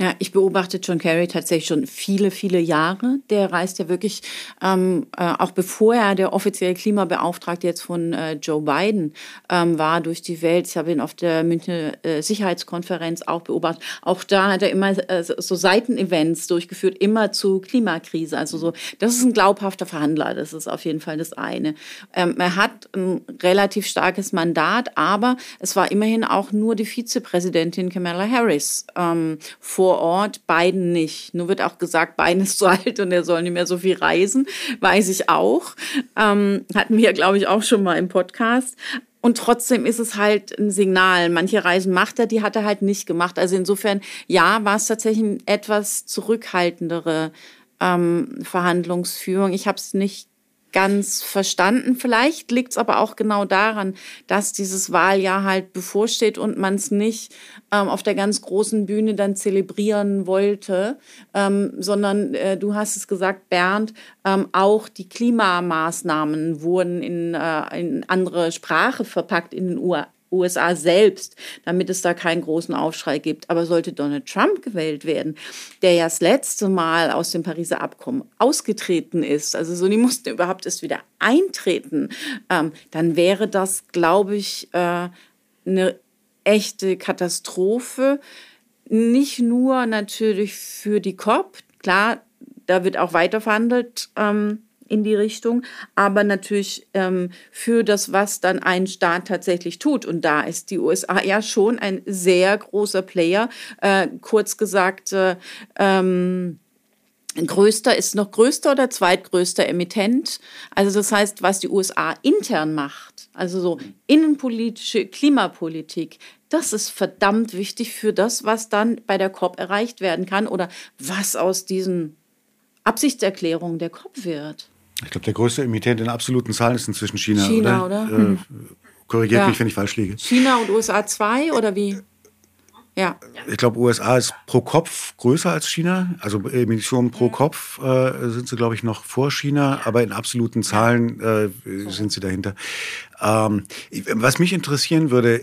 Ja, ich beobachte John Kerry tatsächlich schon viele, viele Jahre. Der reist ja wirklich, ähm, äh, auch bevor er der offizielle Klimabeauftragte jetzt von äh, Joe Biden ähm, war, durch die Welt. Ich habe ihn auf der Münchner äh, Sicherheitskonferenz auch beobachtet. Auch da hat er immer äh, so Seitenevents durchgeführt, immer zu Klimakrise. Also so, das ist ein glaubhafter Verhandler. Das ist auf jeden Fall das eine. Ähm, er hat ein relativ starkes Mandat, aber es war immerhin auch nur die Vizepräsidentin Kamala Harris ähm, vor Ort, Biden nicht. Nur wird auch gesagt, Biden ist zu alt und er soll nicht mehr so viel reisen, weiß ich auch. Ähm, hatten wir, glaube ich, auch schon mal im Podcast. Und trotzdem ist es halt ein Signal. Manche Reisen macht er, die hat er halt nicht gemacht. Also insofern, ja, war es tatsächlich eine etwas zurückhaltendere ähm, Verhandlungsführung. Ich habe es nicht ganz verstanden. Vielleicht liegt es aber auch genau daran, dass dieses Wahljahr halt bevorsteht und man es nicht ähm, auf der ganz großen Bühne dann zelebrieren wollte, ähm, sondern äh, du hast es gesagt, Bernd, ähm, auch die Klimamaßnahmen wurden in, äh, in andere Sprache verpackt in den USA. Selbst, damit es da keinen großen Aufschrei gibt. Aber sollte Donald Trump gewählt werden, der ja das letzte Mal aus dem Pariser Abkommen ausgetreten ist, also so, die mussten überhaupt erst wieder eintreten, ähm, dann wäre das, glaube ich, äh, eine echte Katastrophe. Nicht nur natürlich für die COP, klar, da wird auch weiter verhandelt. Ähm, in die Richtung, aber natürlich ähm, für das, was dann ein Staat tatsächlich tut. Und da ist die USA ja schon ein sehr großer Player. Äh, kurz gesagt, äh, ähm, größter ist noch größter oder zweitgrößter Emittent. Also das heißt, was die USA intern macht, also so innenpolitische Klimapolitik, das ist verdammt wichtig für das, was dann bei der COP erreicht werden kann oder was aus diesen Absichtserklärungen der COP wird. Ich glaube, der größte Emittent in absoluten Zahlen ist inzwischen China, China oder? oder? Äh, hm. korrigiert ja. mich, wenn ich falsch liege. China und USA 2 oder wie? Ja. Ich glaube, USA ist pro Kopf größer als China. Also Emissionen pro Kopf äh, sind sie, glaube ich, noch vor China, aber in absoluten Zahlen äh, sind sie dahinter. Ähm, was mich interessieren würde,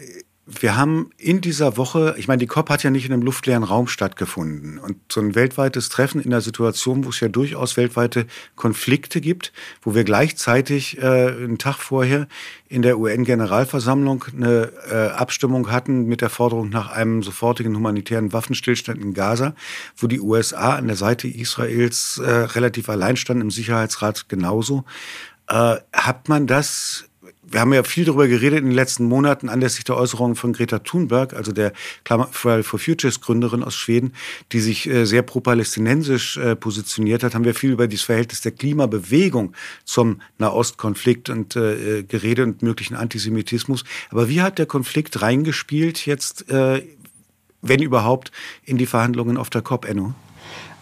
wir haben in dieser Woche, ich meine, die COP hat ja nicht in einem luftleeren Raum stattgefunden. Und so ein weltweites Treffen in der Situation, wo es ja durchaus weltweite Konflikte gibt, wo wir gleichzeitig äh, einen Tag vorher in der UN-Generalversammlung eine äh, Abstimmung hatten mit der Forderung nach einem sofortigen humanitären Waffenstillstand in Gaza, wo die USA an der Seite Israels äh, relativ allein standen, im Sicherheitsrat genauso. Äh, hat man das wir haben ja viel darüber geredet in den letzten Monaten anlässlich der Äußerungen von Greta Thunberg, also der Friday for Futures Gründerin aus Schweden, die sich äh, sehr pro-palästinensisch äh, positioniert hat, haben wir viel über das Verhältnis der Klimabewegung zum Nahostkonflikt und äh, geredet und möglichen Antisemitismus. Aber wie hat der Konflikt reingespielt jetzt, wenn überhaupt, in die Verhandlungen auf der COP, Enno?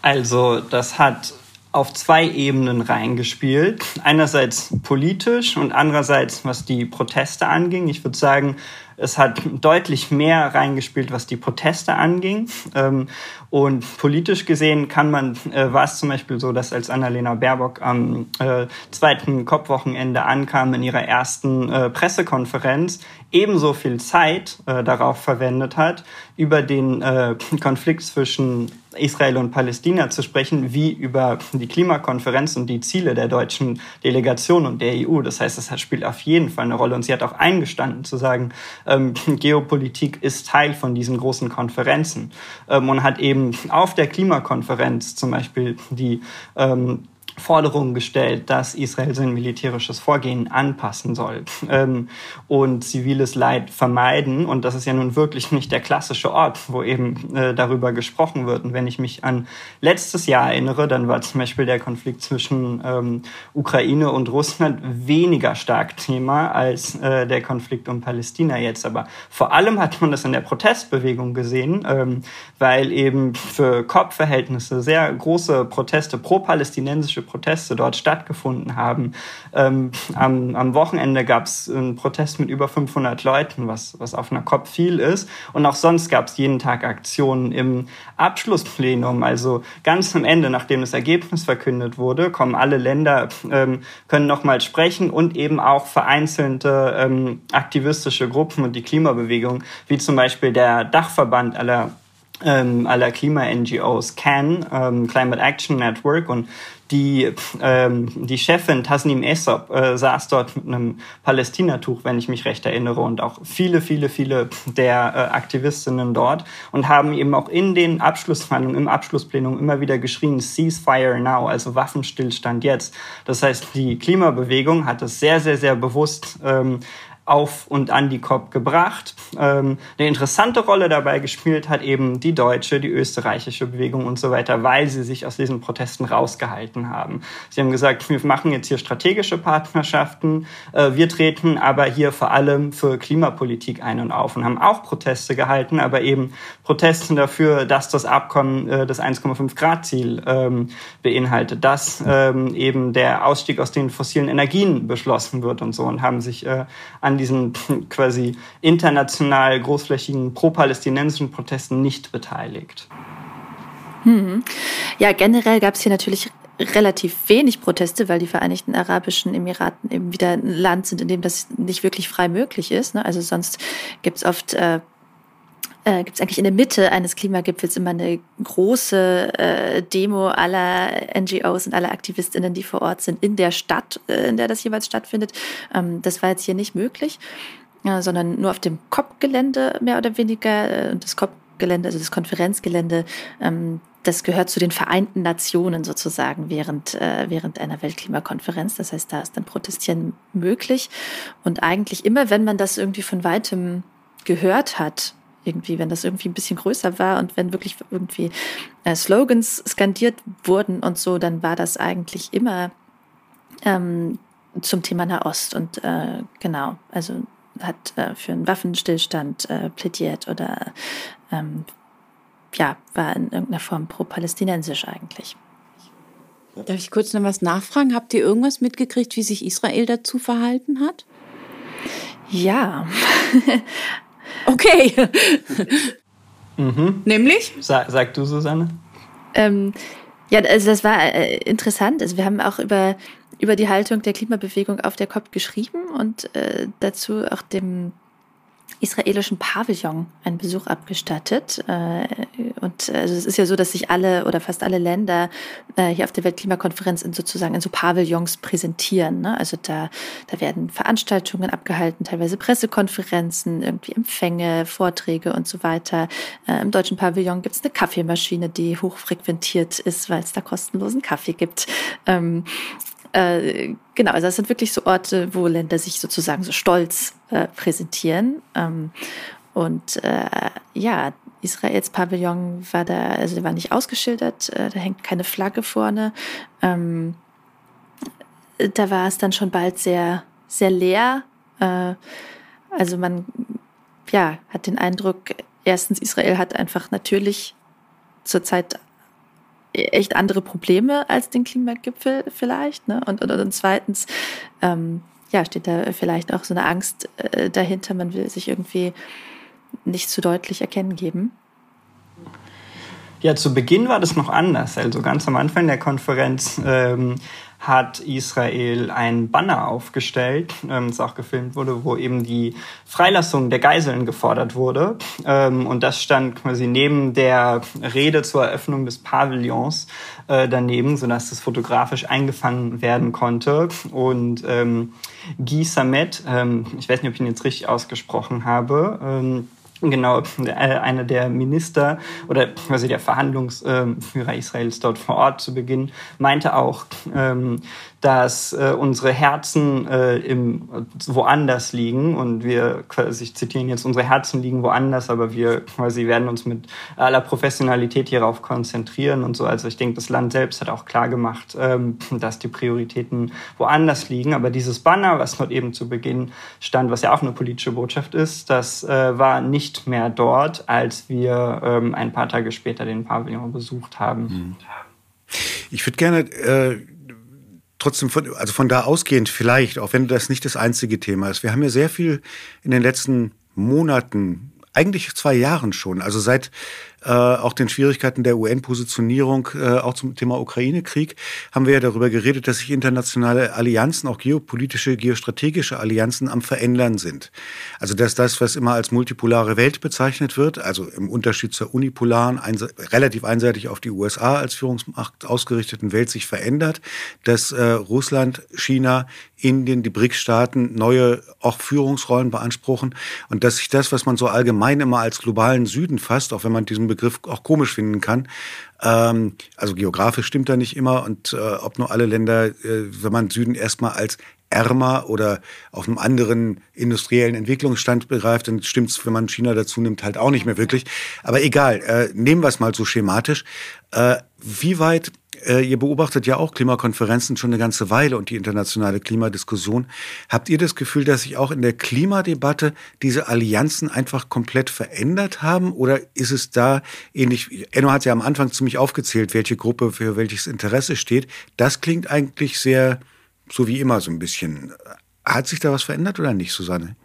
Also, das hat auf zwei Ebenen reingespielt. Einerseits politisch und andererseits, was die Proteste anging. Ich würde sagen, es hat deutlich mehr reingespielt, was die Proteste anging. Ähm, und politisch gesehen kann man, äh, war es zum Beispiel so, dass als Annalena Baerbock am äh, zweiten COP-Wochenende ankam in ihrer ersten äh, Pressekonferenz, ebenso viel Zeit darauf verwendet hat, über den Konflikt zwischen Israel und Palästina zu sprechen, wie über die Klimakonferenz und die Ziele der deutschen Delegation und der EU. Das heißt, das spielt auf jeden Fall eine Rolle. Und sie hat auch eingestanden zu sagen, ähm, Geopolitik ist Teil von diesen großen Konferenzen ähm, und hat eben auf der Klimakonferenz zum Beispiel die ähm, Forderungen gestellt, dass Israel sein militärisches Vorgehen anpassen soll ähm, und ziviles Leid vermeiden. Und das ist ja nun wirklich nicht der klassische Ort, wo eben äh, darüber gesprochen wird. Und wenn ich mich an letztes Jahr erinnere, dann war zum Beispiel der Konflikt zwischen ähm, Ukraine und Russland weniger stark Thema als äh, der Konflikt um Palästina jetzt. Aber vor allem hat man das in der Protestbewegung gesehen, ähm, weil eben für Kopfverhältnisse sehr große Proteste, pro-palästinensische Proteste dort stattgefunden haben. Ähm, am, am, Wochenende gab es einen Protest mit über 500 Leuten, was, was auf einer COP viel ist. Und auch sonst gab es jeden Tag Aktionen im Abschlussplenum. Also ganz am Ende, nachdem das Ergebnis verkündet wurde, kommen alle Länder, ähm, können nochmal sprechen und eben auch vereinzelte ähm, aktivistische Gruppen und die Klimabewegung, wie zum Beispiel der Dachverband aller ähm, aller Klima-NGOs, CAN, ähm, Climate Action Network und die, ähm, die Chefin Tasnim Esop äh, saß dort mit einem Palästinatuch, wenn ich mich recht erinnere, und auch viele, viele, viele der äh, Aktivistinnen dort und haben eben auch in den Abschlussverhandlungen, im Abschlussplenum immer wieder geschrien, Ceasefire now, also Waffenstillstand jetzt. Das heißt, die Klimabewegung hat es sehr, sehr, sehr bewusst ähm, auf und an die COP gebracht. Ähm, eine interessante Rolle dabei gespielt hat eben die deutsche, die österreichische Bewegung und so weiter, weil sie sich aus diesen Protesten rausgehalten haben. Sie haben gesagt, wir machen jetzt hier strategische Partnerschaften, äh, wir treten aber hier vor allem für Klimapolitik ein und auf und haben auch Proteste gehalten, aber eben Proteste dafür, dass das Abkommen äh, das 1,5 Grad Ziel ähm, beinhaltet, dass ähm, eben der Ausstieg aus den fossilen Energien beschlossen wird und so und haben sich äh, an diesen quasi international großflächigen pro-palästinensischen Protesten nicht beteiligt. Hm. Ja, generell gab es hier natürlich relativ wenig Proteste, weil die Vereinigten Arabischen Emiraten eben wieder ein Land sind, in dem das nicht wirklich frei möglich ist. Ne? Also sonst gibt es oft äh, äh, gibt es eigentlich in der Mitte eines Klimagipfels immer eine große äh, Demo aller NGOs und aller Aktivistinnen, die vor Ort sind, in der Stadt, äh, in der das jeweils stattfindet. Ähm, das war jetzt hier nicht möglich, äh, sondern nur auf dem COP-Gelände mehr oder weniger. Äh, und das COP-Gelände, also das Konferenzgelände, ähm, das gehört zu den Vereinten Nationen sozusagen während, äh, während einer Weltklimakonferenz. Das heißt, da ist dann Protestieren möglich. Und eigentlich immer, wenn man das irgendwie von weitem gehört hat, irgendwie, wenn das irgendwie ein bisschen größer war und wenn wirklich irgendwie äh, Slogans skandiert wurden und so, dann war das eigentlich immer ähm, zum Thema Nahost und äh, genau, also hat äh, für einen Waffenstillstand äh, plädiert oder ähm, ja, war in irgendeiner Form pro-palästinensisch eigentlich. Darf ich kurz noch was nachfragen? Habt ihr irgendwas mitgekriegt, wie sich Israel dazu verhalten hat? Ja, Okay. mhm. Nämlich? Sag, sag du, Susanne. Ähm, ja, also das war äh, interessant. Also wir haben auch über, über die Haltung der Klimabewegung auf der COP geschrieben und äh, dazu auch dem israelischen Pavillon einen Besuch abgestattet. Äh, und also es ist ja so, dass sich alle oder fast alle Länder äh, hier auf der Weltklimakonferenz in sozusagen in so Pavillons präsentieren. Ne? Also da, da werden Veranstaltungen abgehalten, teilweise Pressekonferenzen, irgendwie Empfänge, Vorträge und so weiter. Äh, Im deutschen Pavillon gibt es eine Kaffeemaschine, die hochfrequentiert ist, weil es da kostenlosen Kaffee gibt. Ähm, äh, genau, also das sind wirklich so Orte, wo Länder sich sozusagen so stolz äh, präsentieren. Ähm, und äh, ja, Israels Pavillon war da, also der war nicht ausgeschildert, äh, da hängt keine Flagge vorne. Ähm, da war es dann schon bald sehr, sehr leer. Äh, also man ja, hat den Eindruck, erstens, Israel hat einfach natürlich zurzeit echt andere Probleme als den Klimagipfel vielleicht. Ne? Und, und, und zweitens, ähm, ja, steht da vielleicht auch so eine Angst äh, dahinter, man will sich irgendwie nicht zu deutlich erkennen geben. Ja, zu Beginn war das noch anders. Also ganz am Anfang der Konferenz ähm, hat Israel ein Banner aufgestellt, ähm, das auch gefilmt wurde, wo eben die Freilassung der Geiseln gefordert wurde. Ähm, und das stand quasi neben der Rede zur Eröffnung des Pavillons äh, daneben, sodass das fotografisch eingefangen werden konnte. Und ähm, Guy Samet, ähm, ich weiß nicht, ob ich ihn jetzt richtig ausgesprochen habe, ähm, Genau, äh, einer der Minister oder quasi der Verhandlungsführer Israels dort vor Ort zu Beginn meinte auch, ähm, dass äh, unsere Herzen äh, im, woanders liegen und wir quasi, ich zitiere jetzt, unsere Herzen liegen woanders, aber wir quasi werden uns mit aller Professionalität hierauf konzentrieren und so. Also ich denke, das Land selbst hat auch klar gemacht, ähm, dass die Prioritäten woanders liegen. Aber dieses Banner, was dort eben zu Beginn stand, was ja auch eine politische Botschaft ist, das äh, war nicht mehr dort, als wir ähm, ein paar Tage später den Pavillon besucht haben. Mhm. Ich würde gerne äh trotzdem von, also von da ausgehend vielleicht, auch wenn das nicht das einzige Thema ist. Wir haben ja sehr viel in den letzten Monaten, eigentlich zwei Jahren schon, also seit äh, auch den Schwierigkeiten der UN-Positionierung, äh, auch zum Thema Ukraine-Krieg, haben wir ja darüber geredet, dass sich internationale Allianzen, auch geopolitische, geostrategische Allianzen am Verändern sind. Also dass das, was immer als multipolare Welt bezeichnet wird, also im Unterschied zur unipolaren, einse relativ einseitig auf die USA als Führungsmacht ausgerichteten Welt sich verändert, dass äh, Russland, China, Indien, die BRICS-Staaten neue auch Führungsrollen beanspruchen und dass sich das, was man so allgemein immer als globalen Süden fasst, auch wenn man diesen Begriff auch komisch finden kann, ähm, also geografisch stimmt da nicht immer und äh, ob nur alle Länder, äh, wenn man Süden erstmal als ärmer oder auf einem anderen industriellen Entwicklungsstand begreift, dann stimmt's, wenn man China dazu nimmt, halt auch nicht mehr wirklich. Aber egal, äh, nehmen wir es mal so schematisch. Äh, wie weit äh, ihr beobachtet ja auch Klimakonferenzen schon eine ganze Weile und die internationale Klimadiskussion. Habt ihr das Gefühl, dass sich auch in der Klimadebatte diese Allianzen einfach komplett verändert haben? Oder ist es da ähnlich? Enno hat ja am Anfang ziemlich aufgezählt, welche Gruppe für welches Interesse steht. Das klingt eigentlich sehr, so wie immer, so ein bisschen. Hat sich da was verändert oder nicht, Susanne?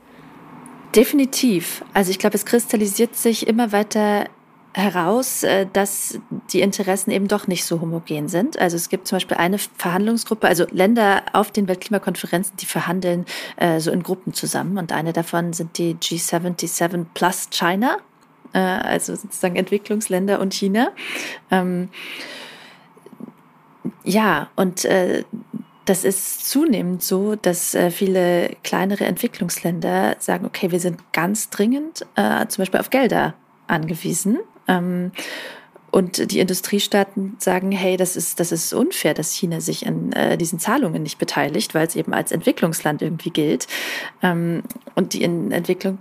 Definitiv. Also ich glaube, es kristallisiert sich immer weiter heraus, äh, dass die Interessen eben doch nicht so homogen sind. Also es gibt zum Beispiel eine Verhandlungsgruppe, also Länder auf den Weltklimakonferenzen, die verhandeln äh, so in Gruppen zusammen. Und eine davon sind die G77 plus China, äh, also sozusagen Entwicklungsländer und China. Ähm, ja, und äh, das ist zunehmend so, dass äh, viele kleinere Entwicklungsländer sagen, okay, wir sind ganz dringend äh, zum Beispiel auf Gelder angewiesen ähm, und die Industriestaaten sagen, hey, das ist, das ist unfair, dass China sich an äh, diesen Zahlungen nicht beteiligt, weil es eben als Entwicklungsland irgendwie gilt. Ähm, und die in Entwicklung,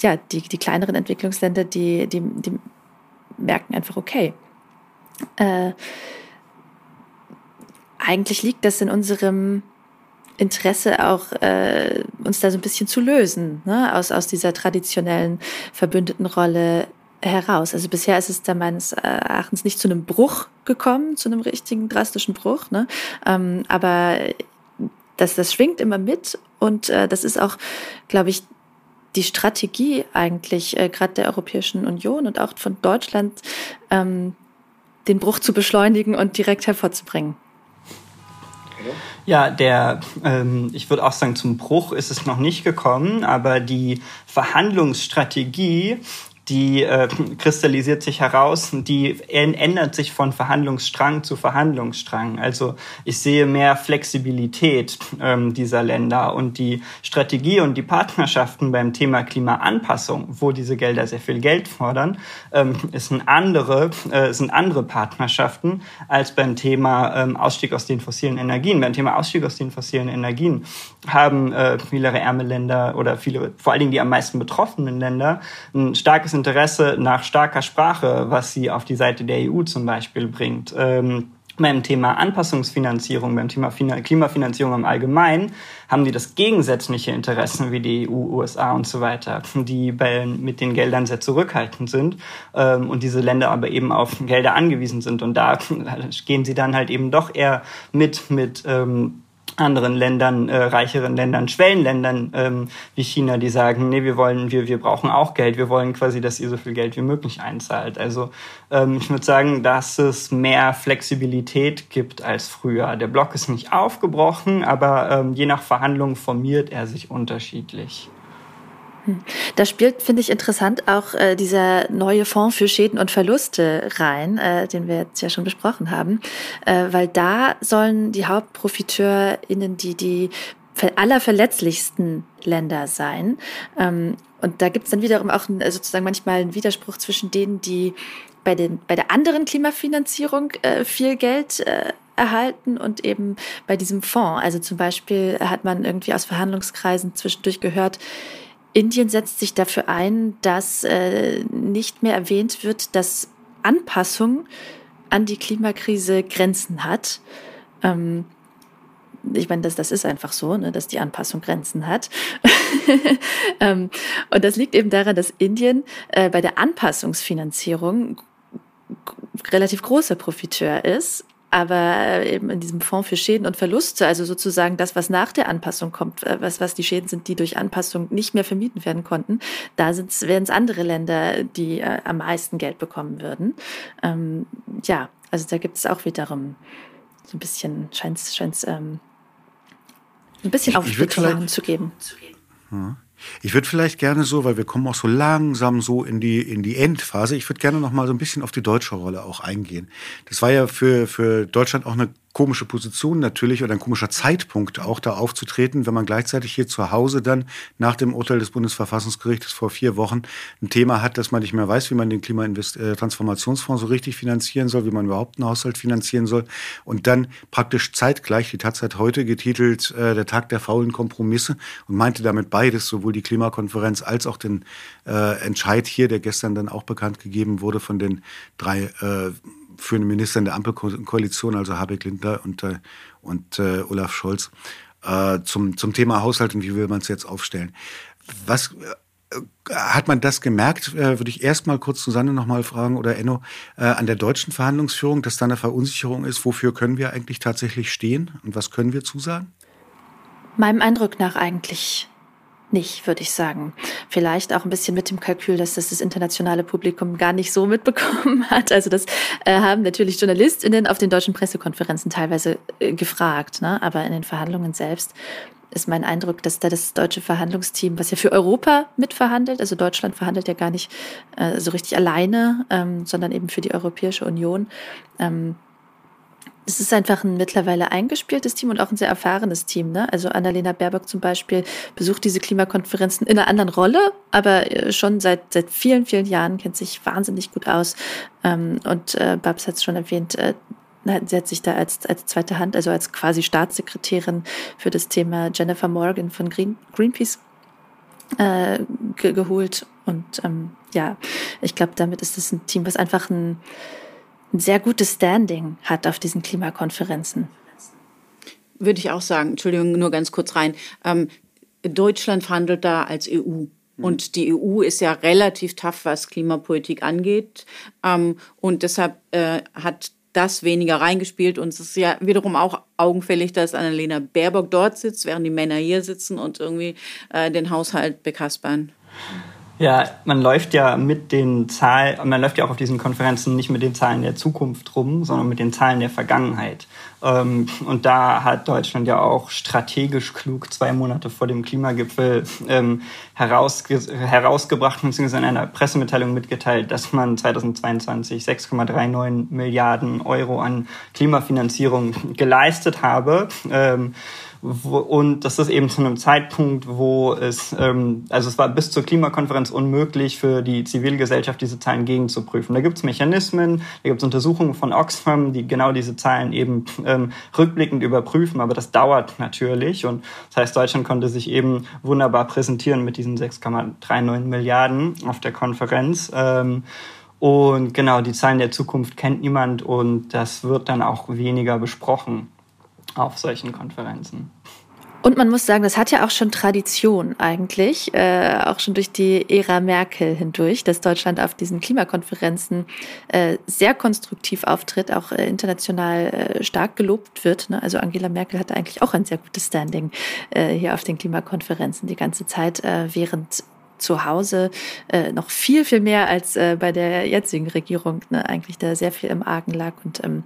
ja, die, die kleineren Entwicklungsländer, die, die, die merken einfach, okay, äh, eigentlich liegt das in unserem Interesse auch, äh, uns da so ein bisschen zu lösen, ne? aus, aus dieser traditionellen Verbündetenrolle heraus. Also bisher ist es da meines Erachtens nicht zu einem Bruch gekommen, zu einem richtigen drastischen Bruch. Ne? Ähm, aber das, das schwingt immer mit und äh, das ist auch, glaube ich, die Strategie eigentlich äh, gerade der Europäischen Union und auch von Deutschland, ähm, den Bruch zu beschleunigen und direkt hervorzubringen. Ja, der, ähm, ich würde auch sagen, zum Bruch ist es noch nicht gekommen, aber die Verhandlungsstrategie die äh, kristallisiert sich heraus, die ändert sich von Verhandlungsstrang zu Verhandlungsstrang. Also ich sehe mehr Flexibilität ähm, dieser Länder und die Strategie und die Partnerschaften beim Thema Klimaanpassung, wo diese Gelder sehr viel Geld fordern, ähm, ist ein andere, äh, sind andere Partnerschaften als beim Thema ähm, Ausstieg aus den fossilen Energien. Beim Thema Ausstieg aus den fossilen Energien haben äh, viele ärme Länder oder viele, vor allen Dingen die am meisten betroffenen Länder, ein starkes Interesse nach starker Sprache, was sie auf die Seite der EU zum Beispiel bringt. Ähm, beim Thema Anpassungsfinanzierung, beim Thema Klimafinanzierung im Allgemeinen, haben die das gegensätzliche Interesse wie die EU, USA und so weiter, die bei, mit den Geldern sehr zurückhaltend sind ähm, und diese Länder aber eben auf Gelder angewiesen sind. Und da gehen sie dann halt eben doch eher mit, mit ähm, anderen Ländern, äh, reicheren Ländern, Schwellenländern ähm, wie China, die sagen, nee, wir wollen, wir, wir brauchen auch Geld, wir wollen quasi, dass ihr so viel Geld wie möglich einzahlt. Also ähm, ich würde sagen, dass es mehr Flexibilität gibt als früher. Der Block ist nicht aufgebrochen, aber ähm, je nach Verhandlung formiert er sich unterschiedlich. Da spielt, finde ich, interessant auch äh, dieser neue Fonds für Schäden und Verluste rein, äh, den wir jetzt ja schon besprochen haben, äh, weil da sollen die HauptprofiteurInnen die, die allerverletzlichsten Länder sein. Ähm, und da gibt es dann wiederum auch ein, sozusagen manchmal einen Widerspruch zwischen denen, die bei, den, bei der anderen Klimafinanzierung äh, viel Geld äh, erhalten und eben bei diesem Fonds. Also zum Beispiel hat man irgendwie aus Verhandlungskreisen zwischendurch gehört, Indien setzt sich dafür ein, dass äh, nicht mehr erwähnt wird, dass Anpassung an die Klimakrise Grenzen hat. Ähm, ich meine, das, das ist einfach so, ne, dass die Anpassung Grenzen hat. ähm, und das liegt eben daran, dass Indien äh, bei der Anpassungsfinanzierung relativ großer Profiteur ist aber eben in diesem Fonds für Schäden und Verluste, also sozusagen das, was nach der Anpassung kommt, äh, was, was die Schäden sind, die durch Anpassung nicht mehr vermieden werden konnten, da wären es andere Länder, die äh, am meisten Geld bekommen würden. Ähm, ja, also da gibt es auch wiederum so ein bisschen, scheint es ähm, ein bisschen Aufsplitterungen zu geben. Hm. Ich würde vielleicht gerne so, weil wir kommen auch so langsam so in die, in die Endphase, ich würde gerne noch mal so ein bisschen auf die deutsche Rolle auch eingehen. Das war ja für, für Deutschland auch eine komische Position natürlich oder ein komischer Zeitpunkt auch da aufzutreten, wenn man gleichzeitig hier zu Hause dann nach dem Urteil des Bundesverfassungsgerichts vor vier Wochen ein Thema hat, dass man nicht mehr weiß, wie man den Klimatransformationsfonds so richtig finanzieren soll, wie man überhaupt einen Haushalt finanzieren soll. Und dann praktisch zeitgleich, die Taz hat heute getitelt, äh, der Tag der faulen Kompromisse und meinte damit beides, sowohl die Klimakonferenz als auch den äh, Entscheid hier, der gestern dann auch bekannt gegeben wurde von den drei äh, führenden Ministern der Ampelkoalition, also Habeck Lindner und, äh, und äh, Olaf Scholz, äh, zum, zum Thema Haushalt und wie will man es jetzt aufstellen. Was äh, hat man das gemerkt, äh, würde ich erst mal kurz Susanne noch mal fragen oder Enno, an der deutschen Verhandlungsführung, dass da eine Verunsicherung ist, wofür können wir eigentlich tatsächlich stehen und was können wir zusagen? Meinem Eindruck nach eigentlich nicht, würde ich sagen. Vielleicht auch ein bisschen mit dem Kalkül, dass das das internationale Publikum gar nicht so mitbekommen hat. Also das äh, haben natürlich JournalistInnen auf den deutschen Pressekonferenzen teilweise äh, gefragt, ne? aber in den Verhandlungen selbst ist mein Eindruck, dass da das deutsche Verhandlungsteam, was ja für Europa mitverhandelt, also Deutschland verhandelt ja gar nicht äh, so richtig alleine, ähm, sondern eben für die Europäische Union, ähm, es ist einfach ein mittlerweile eingespieltes Team und auch ein sehr erfahrenes Team. Ne? Also Annalena Baerbock zum Beispiel besucht diese Klimakonferenzen in einer anderen Rolle, aber äh, schon seit, seit vielen, vielen Jahren kennt sich wahnsinnig gut aus. Ähm, und äh, Babs hat es schon erwähnt, äh, sie hat sich da als, als zweite Hand, also als quasi Staatssekretärin für das Thema Jennifer Morgan von Green, Greenpeace äh, ge geholt. Und ähm, ja, ich glaube, damit ist es ein Team, was einfach ein ein sehr gutes Standing hat auf diesen Klimakonferenzen. Würde ich auch sagen. Entschuldigung, nur ganz kurz rein. Ähm, Deutschland verhandelt da als EU. Mhm. Und die EU ist ja relativ tough, was Klimapolitik angeht. Ähm, und deshalb äh, hat das weniger reingespielt. Und es ist ja wiederum auch augenfällig, dass Annalena Baerbock dort sitzt, während die Männer hier sitzen und irgendwie äh, den Haushalt bekaspern. Ja, man läuft ja mit den Zahlen, man läuft ja auch auf diesen Konferenzen nicht mit den Zahlen der Zukunft rum, sondern mit den Zahlen der Vergangenheit. Ähm, und da hat Deutschland ja auch strategisch klug zwei Monate vor dem Klimagipfel ähm, herausge herausgebracht bzw. in einer Pressemitteilung mitgeteilt, dass man 2022 6,39 Milliarden Euro an Klimafinanzierung geleistet habe. Ähm, und das ist eben zu einem Zeitpunkt, wo es, ähm, also es war bis zur Klimakonferenz unmöglich für die Zivilgesellschaft, diese Zahlen gegenzuprüfen. Da gibt es Mechanismen, da gibt es Untersuchungen von Oxfam, die genau diese Zahlen eben ähm, rückblickend überprüfen, aber das dauert natürlich. Und das heißt, Deutschland konnte sich eben wunderbar präsentieren mit diesen 6,39 Milliarden auf der Konferenz. Ähm, und genau, die Zahlen der Zukunft kennt niemand und das wird dann auch weniger besprochen auf solchen Konferenzen. Und man muss sagen, das hat ja auch schon Tradition eigentlich, äh, auch schon durch die Ära Merkel hindurch, dass Deutschland auf diesen Klimakonferenzen äh, sehr konstruktiv auftritt, auch äh, international äh, stark gelobt wird. Ne? Also Angela Merkel hatte eigentlich auch ein sehr gutes Standing äh, hier auf den Klimakonferenzen die ganze Zeit, äh, während zu Hause äh, noch viel, viel mehr als äh, bei der jetzigen Regierung ne? eigentlich da sehr viel im Argen lag und ähm,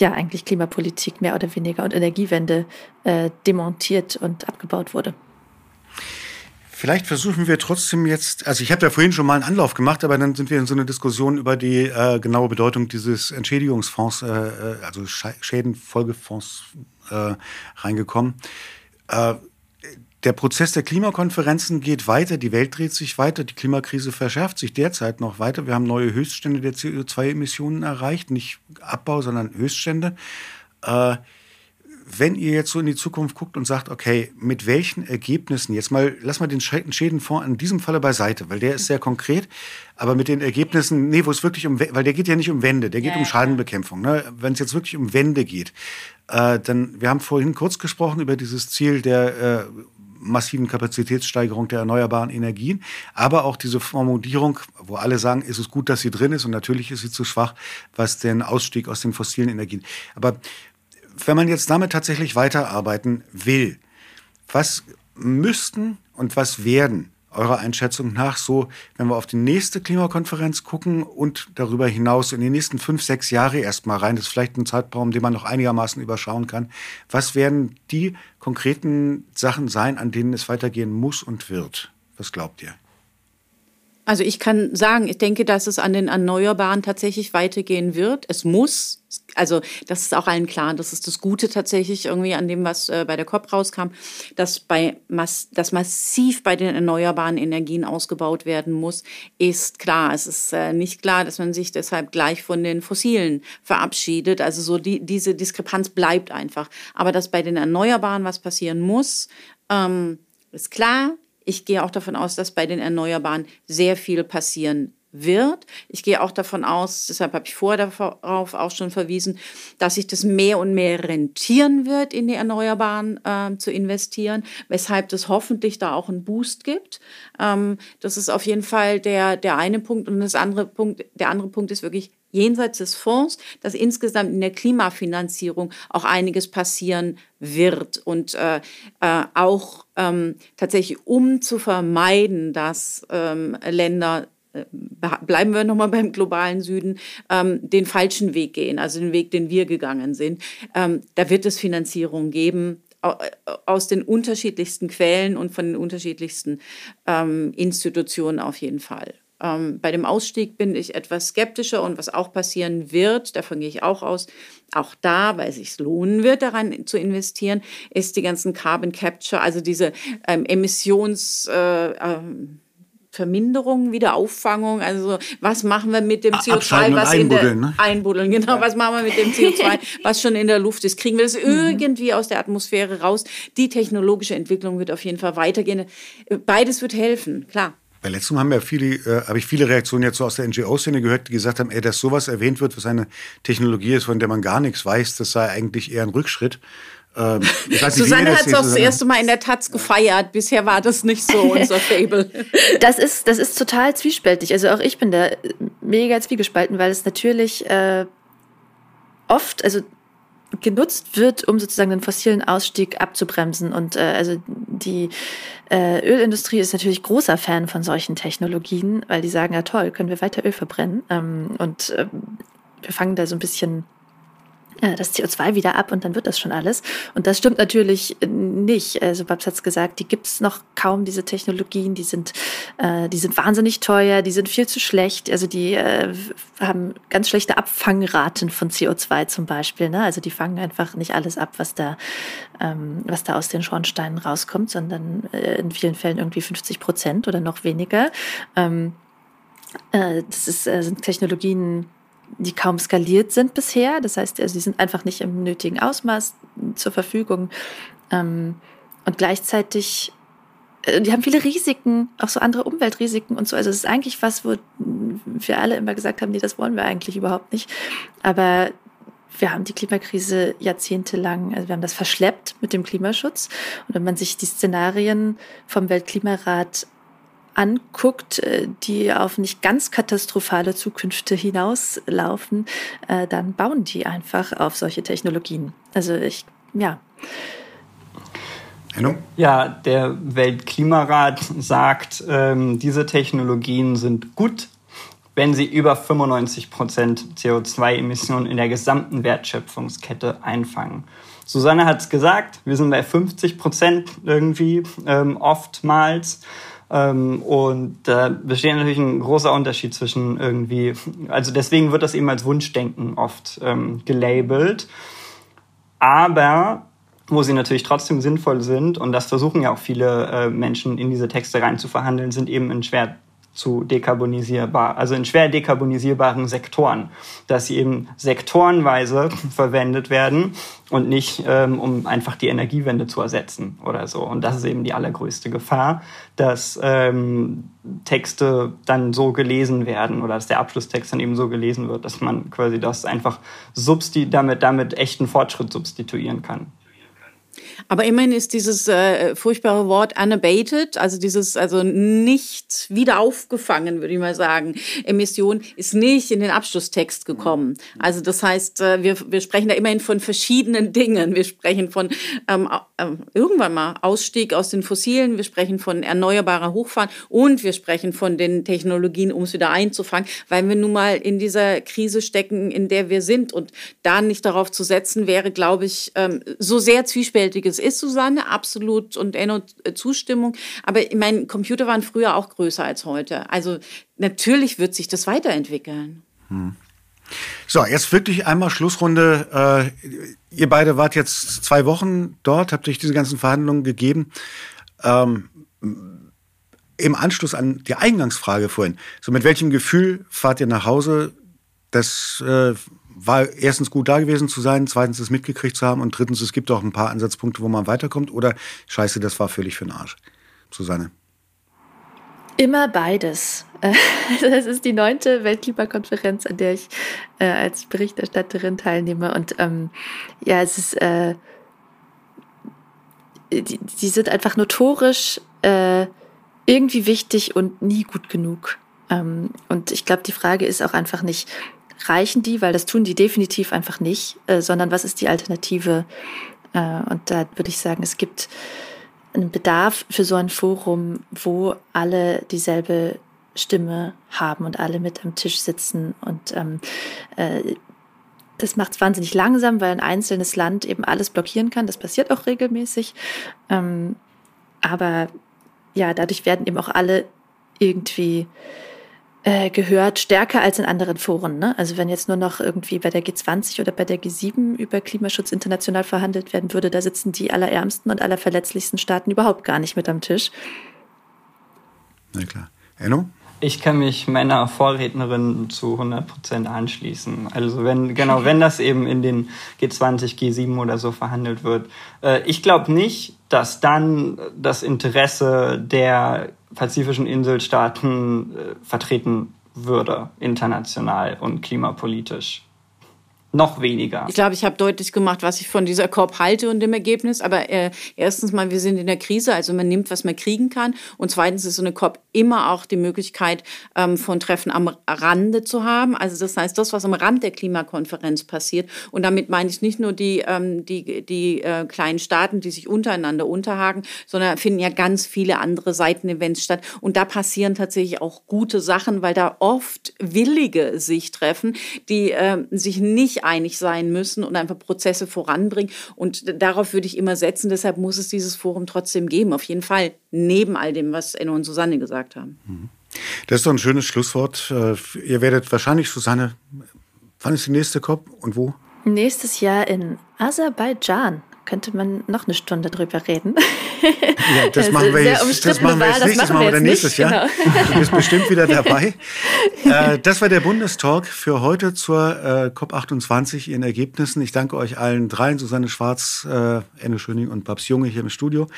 ja eigentlich Klimapolitik mehr oder weniger und Energiewende äh, demontiert und abgebaut wurde. Vielleicht versuchen wir trotzdem jetzt, also ich habe ja vorhin schon mal einen Anlauf gemacht, aber dann sind wir in so eine Diskussion über die äh, genaue Bedeutung dieses Entschädigungsfonds, äh, äh also Schädenfolgefonds äh, reingekommen. Äh, der Prozess der Klimakonferenzen geht weiter, die Welt dreht sich weiter, die Klimakrise verschärft sich derzeit noch weiter. Wir haben neue Höchststände der CO2-Emissionen erreicht, nicht Abbau, sondern Höchststände. Äh, wenn ihr jetzt so in die Zukunft guckt und sagt, okay, mit welchen Ergebnissen, jetzt mal, lass mal den Schädenfonds in diesem Falle beiseite, weil der ist sehr konkret, aber mit den Ergebnissen, nee, wo es wirklich um, weil der geht ja nicht um Wände, der geht ja, um Schadenbekämpfung. Ne? Wenn es jetzt wirklich um Wände geht, äh, dann, wir haben vorhin kurz gesprochen über dieses Ziel der äh, massiven Kapazitätssteigerung der erneuerbaren Energien, aber auch diese Formulierung, wo alle sagen, ist es gut, dass sie drin ist und natürlich ist sie zu schwach, was den Ausstieg aus den fossilen Energien. Aber wenn man jetzt damit tatsächlich weiterarbeiten will, was müssten und was werden eurer Einschätzung nach so, wenn wir auf die nächste Klimakonferenz gucken und darüber hinaus in die nächsten fünf, sechs Jahre erstmal rein, das ist vielleicht ein Zeitraum, den man noch einigermaßen überschauen kann, was werden die konkreten Sachen sein, an denen es weitergehen muss und wird? Was glaubt ihr? Also ich kann sagen, ich denke, dass es an den Erneuerbaren tatsächlich weitergehen wird. Es muss, also das ist auch allen klar, das ist das Gute tatsächlich irgendwie an dem, was äh, bei der COP rauskam, dass bei mass, dass massiv bei den erneuerbaren Energien ausgebaut werden muss, ist klar. Es ist äh, nicht klar, dass man sich deshalb gleich von den Fossilen verabschiedet. Also so die, diese Diskrepanz bleibt einfach. Aber dass bei den Erneuerbaren was passieren muss, ähm, ist klar. Ich gehe auch davon aus, dass bei den Erneuerbaren sehr viel passieren wird. Ich gehe auch davon aus, deshalb habe ich vorher darauf auch schon verwiesen, dass sich das mehr und mehr rentieren wird, in die Erneuerbaren äh, zu investieren, weshalb das hoffentlich da auch einen Boost gibt. Ähm, das ist auf jeden Fall der, der eine Punkt. Und das andere Punkt, der andere Punkt ist wirklich jenseits des Fonds, dass insgesamt in der Klimafinanzierung auch einiges passieren wird und äh, äh, auch ähm, tatsächlich um zu vermeiden, dass ähm, Länder bleiben wir nochmal beim globalen Süden, ähm, den falschen Weg gehen, also den Weg, den wir gegangen sind. Ähm, da wird es Finanzierung geben äh, aus den unterschiedlichsten Quellen und von den unterschiedlichsten ähm, Institutionen auf jeden Fall. Ähm, bei dem Ausstieg bin ich etwas skeptischer und was auch passieren wird, davon gehe ich auch aus, auch da, weil es sich lohnen wird, daran zu investieren, ist die ganzen Carbon Capture, also diese ähm, Emissions... Äh, ähm, Verminderung, Wiederauffangung, also was machen wir mit dem CO2, was in der ne? einbuddeln, genau, ja. was machen wir mit dem CO2, was schon in der Luft ist, kriegen wir das mhm. irgendwie aus der Atmosphäre raus. Die technologische Entwicklung wird auf jeden Fall weitergehen. Beides wird helfen, klar. Bei letztem haben ja viele, äh, habe ich viele Reaktionen jetzt so aus der NGO-Szene gehört, die gesagt haben, ey, dass sowas erwähnt wird, was eine Technologie ist, von der man gar nichts weiß, das sei eigentlich eher ein Rückschritt. Ähm, nicht, Susanne hat es auch das erste Mal in der Taz gefeiert. Bisher war das nicht so unser Fable. Das ist, das ist total zwiespältig. Also auch ich bin da mega zwiegespalten, weil es natürlich äh, oft, also genutzt wird, um sozusagen den fossilen Ausstieg abzubremsen. Und äh, also die äh, Ölindustrie ist natürlich großer Fan von solchen Technologien, weil die sagen, ja toll, können wir weiter Öl verbrennen. Ähm, und äh, wir fangen da so ein bisschen äh, das CO2 wieder ab und dann wird das schon alles. Und das stimmt natürlich nicht. Also Babs hat es gesagt, die gibt's noch kaum, diese Technologien. Die sind, äh, die sind wahnsinnig teuer, die sind viel zu schlecht. Also die äh, haben ganz schlechte Abfangraten von CO2 zum Beispiel. Ne? Also die fangen einfach nicht alles ab, was da, ähm, was da aus den Schornsteinen rauskommt, sondern äh, in vielen Fällen irgendwie 50 Prozent oder noch weniger. Ähm, äh, das ist, äh, sind Technologien, die kaum skaliert sind bisher. Das heißt, also sie sind einfach nicht im nötigen Ausmaß zur Verfügung. Ähm, und gleichzeitig, äh, die haben viele Risiken, auch so andere Umweltrisiken und so. Also es ist eigentlich was, wo wir alle immer gesagt haben, nee, das wollen wir eigentlich überhaupt nicht. Aber wir haben die Klimakrise jahrzehntelang, also wir haben das verschleppt mit dem Klimaschutz. Und wenn man sich die Szenarien vom Weltklimarat anguckt, äh, die auf nicht ganz katastrophale Zukünfte hinauslaufen, äh, dann bauen die einfach auf solche Technologien. Also ich, ja. Hello? Ja, der Weltklimarat sagt, ähm, diese Technologien sind gut, wenn sie über 95 Prozent CO2-Emissionen in der gesamten Wertschöpfungskette einfangen. Susanne hat es gesagt, wir sind bei 50 Prozent irgendwie ähm, oftmals. Ähm, und da besteht natürlich ein großer Unterschied zwischen irgendwie, also deswegen wird das eben als Wunschdenken oft ähm, gelabelt. Aber wo sie natürlich trotzdem sinnvoll sind, und das versuchen ja auch viele äh, Menschen in diese Texte rein zu verhandeln, sind eben in schwer zu dekarbonisierbar, also in schwer dekarbonisierbaren Sektoren, dass sie eben sektorenweise verwendet werden und nicht ähm, um einfach die Energiewende zu ersetzen oder so. Und das ist eben die allergrößte Gefahr, dass ähm, Texte dann so gelesen werden oder dass der Abschlusstext dann eben so gelesen wird, dass man quasi das einfach substi damit damit echten Fortschritt substituieren kann. Aber immerhin ist dieses äh, furchtbare Wort unabated, also dieses, also nicht wieder aufgefangen, würde ich mal sagen, Emission, ist nicht in den Abschlusstext gekommen. Also das heißt, äh, wir, wir sprechen da immerhin von verschiedenen Dingen. Wir sprechen von ähm, äh, irgendwann mal Ausstieg aus den Fossilen, wir sprechen von erneuerbarer Hochfahren und wir sprechen von den Technologien, um es wieder einzufangen, weil wir nun mal in dieser Krise stecken, in der wir sind. Und da nicht darauf zu setzen, wäre, glaube ich, ähm, so sehr zwiespältig es ist, Susanne, absolut und Enno äh, Zustimmung. Aber ich meine, Computer waren früher auch größer als heute. Also natürlich wird sich das weiterentwickeln. Hm. So, jetzt wirklich einmal Schlussrunde. Äh, ihr beide wart jetzt zwei Wochen dort, habt euch diese ganzen Verhandlungen gegeben. Ähm, Im Anschluss an die Eingangsfrage vorhin, so mit welchem Gefühl fahrt ihr nach Hause? Das äh, war erstens gut da gewesen zu sein, zweitens es mitgekriegt zu haben und drittens, es gibt auch ein paar Ansatzpunkte, wo man weiterkommt oder scheiße, das war völlig für den Arsch. Susanne. Immer beides. Das ist die neunte Weltklimakonferenz, an der ich äh, als Berichterstatterin teilnehme. Und ähm, ja, es ist, äh, die, die sind einfach notorisch äh, irgendwie wichtig und nie gut genug. Ähm, und ich glaube, die Frage ist auch einfach nicht, reichen die, weil das tun die definitiv einfach nicht, äh, sondern was ist die Alternative? Äh, und da würde ich sagen, es gibt einen Bedarf für so ein Forum, wo alle dieselbe Stimme haben und alle mit am Tisch sitzen. Und ähm, äh, das macht es wahnsinnig langsam, weil ein einzelnes Land eben alles blockieren kann. Das passiert auch regelmäßig. Ähm, aber ja, dadurch werden eben auch alle irgendwie äh, gehört, stärker als in anderen Foren. Ne? Also wenn jetzt nur noch irgendwie bei der G20 oder bei der G7 über Klimaschutz international verhandelt werden würde, da sitzen die allerärmsten und allerverletzlichsten Staaten überhaupt gar nicht mit am Tisch. Na klar. Enno? Ich kann mich meiner Vorrednerin zu 100 Prozent anschließen. Also wenn, genau, wenn das eben in den G20, G7 oder so verhandelt wird. Äh, ich glaube nicht, dass dann das Interesse der pazifischen Inselstaaten äh, vertreten würde, international und klimapolitisch. Noch weniger. Ich glaube, ich habe deutlich gemacht, was ich von dieser COP halte und dem Ergebnis. Aber äh, erstens mal, wir sind in der Krise, also man nimmt, was man kriegen kann. Und zweitens ist so eine COP immer auch die Möglichkeit ähm, von Treffen am Rande zu haben. Also das heißt, das, was am Rand der Klimakonferenz passiert. Und damit meine ich nicht nur die, ähm, die, die äh, kleinen Staaten, die sich untereinander unterhaken, sondern finden ja ganz viele andere Seitenevents statt. Und da passieren tatsächlich auch gute Sachen, weil da oft Willige sich treffen, die äh, sich nicht einig sein müssen und einfach Prozesse voranbringen. Und darauf würde ich immer setzen. Deshalb muss es dieses Forum trotzdem geben. Auf jeden Fall neben all dem, was Enno und Susanne gesagt haben. Mhm. Das ist doch ein schönes Schlusswort. Äh, ihr werdet wahrscheinlich, Susanne, wann ist die nächste COP und wo? Nächstes Jahr in Aserbaidschan könnte man noch eine Stunde drüber reden. Ja, das, machen wir jetzt, das machen wir jetzt nicht, das machen wir dann nächstes nicht, Jahr. Genau. Du bist bestimmt wieder dabei. äh, das war der Bundestalk für heute zur äh, COP28 in Ergebnissen. Ich danke euch allen dreien, Susanne Schwarz, äh, Enne Schöning und Babs Junge hier im Studio.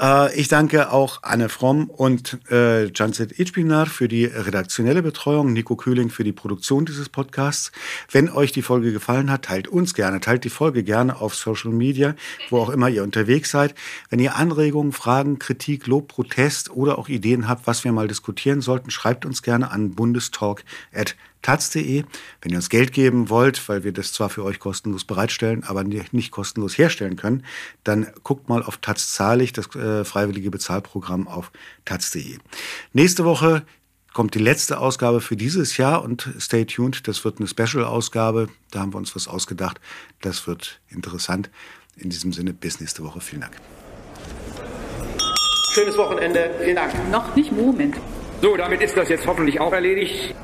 Äh, ich danke auch Anne Fromm und äh, Janset Itchpinar für die redaktionelle Betreuung, Nico Kühling für die Produktion dieses Podcasts. Wenn euch die Folge gefallen hat, teilt uns gerne, teilt die Folge gerne auf Social Media, wo auch immer ihr unterwegs seid. Wenn ihr Anregungen, Fragen, Kritik, Lob, Protest oder auch Ideen habt, was wir mal diskutieren sollten, schreibt uns gerne an bundestalk@ taz.de. Wenn ihr uns Geld geben wollt, weil wir das zwar für euch kostenlos bereitstellen, aber nicht kostenlos herstellen können, dann guckt mal auf Taz zahlig, das äh, freiwillige Bezahlprogramm auf taz.de. Nächste Woche kommt die letzte Ausgabe für dieses Jahr und stay tuned, das wird eine Special-Ausgabe. Da haben wir uns was ausgedacht. Das wird interessant. In diesem Sinne, bis nächste Woche. Vielen Dank. Schönes Wochenende. Vielen Dank. Noch nicht Moment. So, damit ist das jetzt hoffentlich auch erledigt.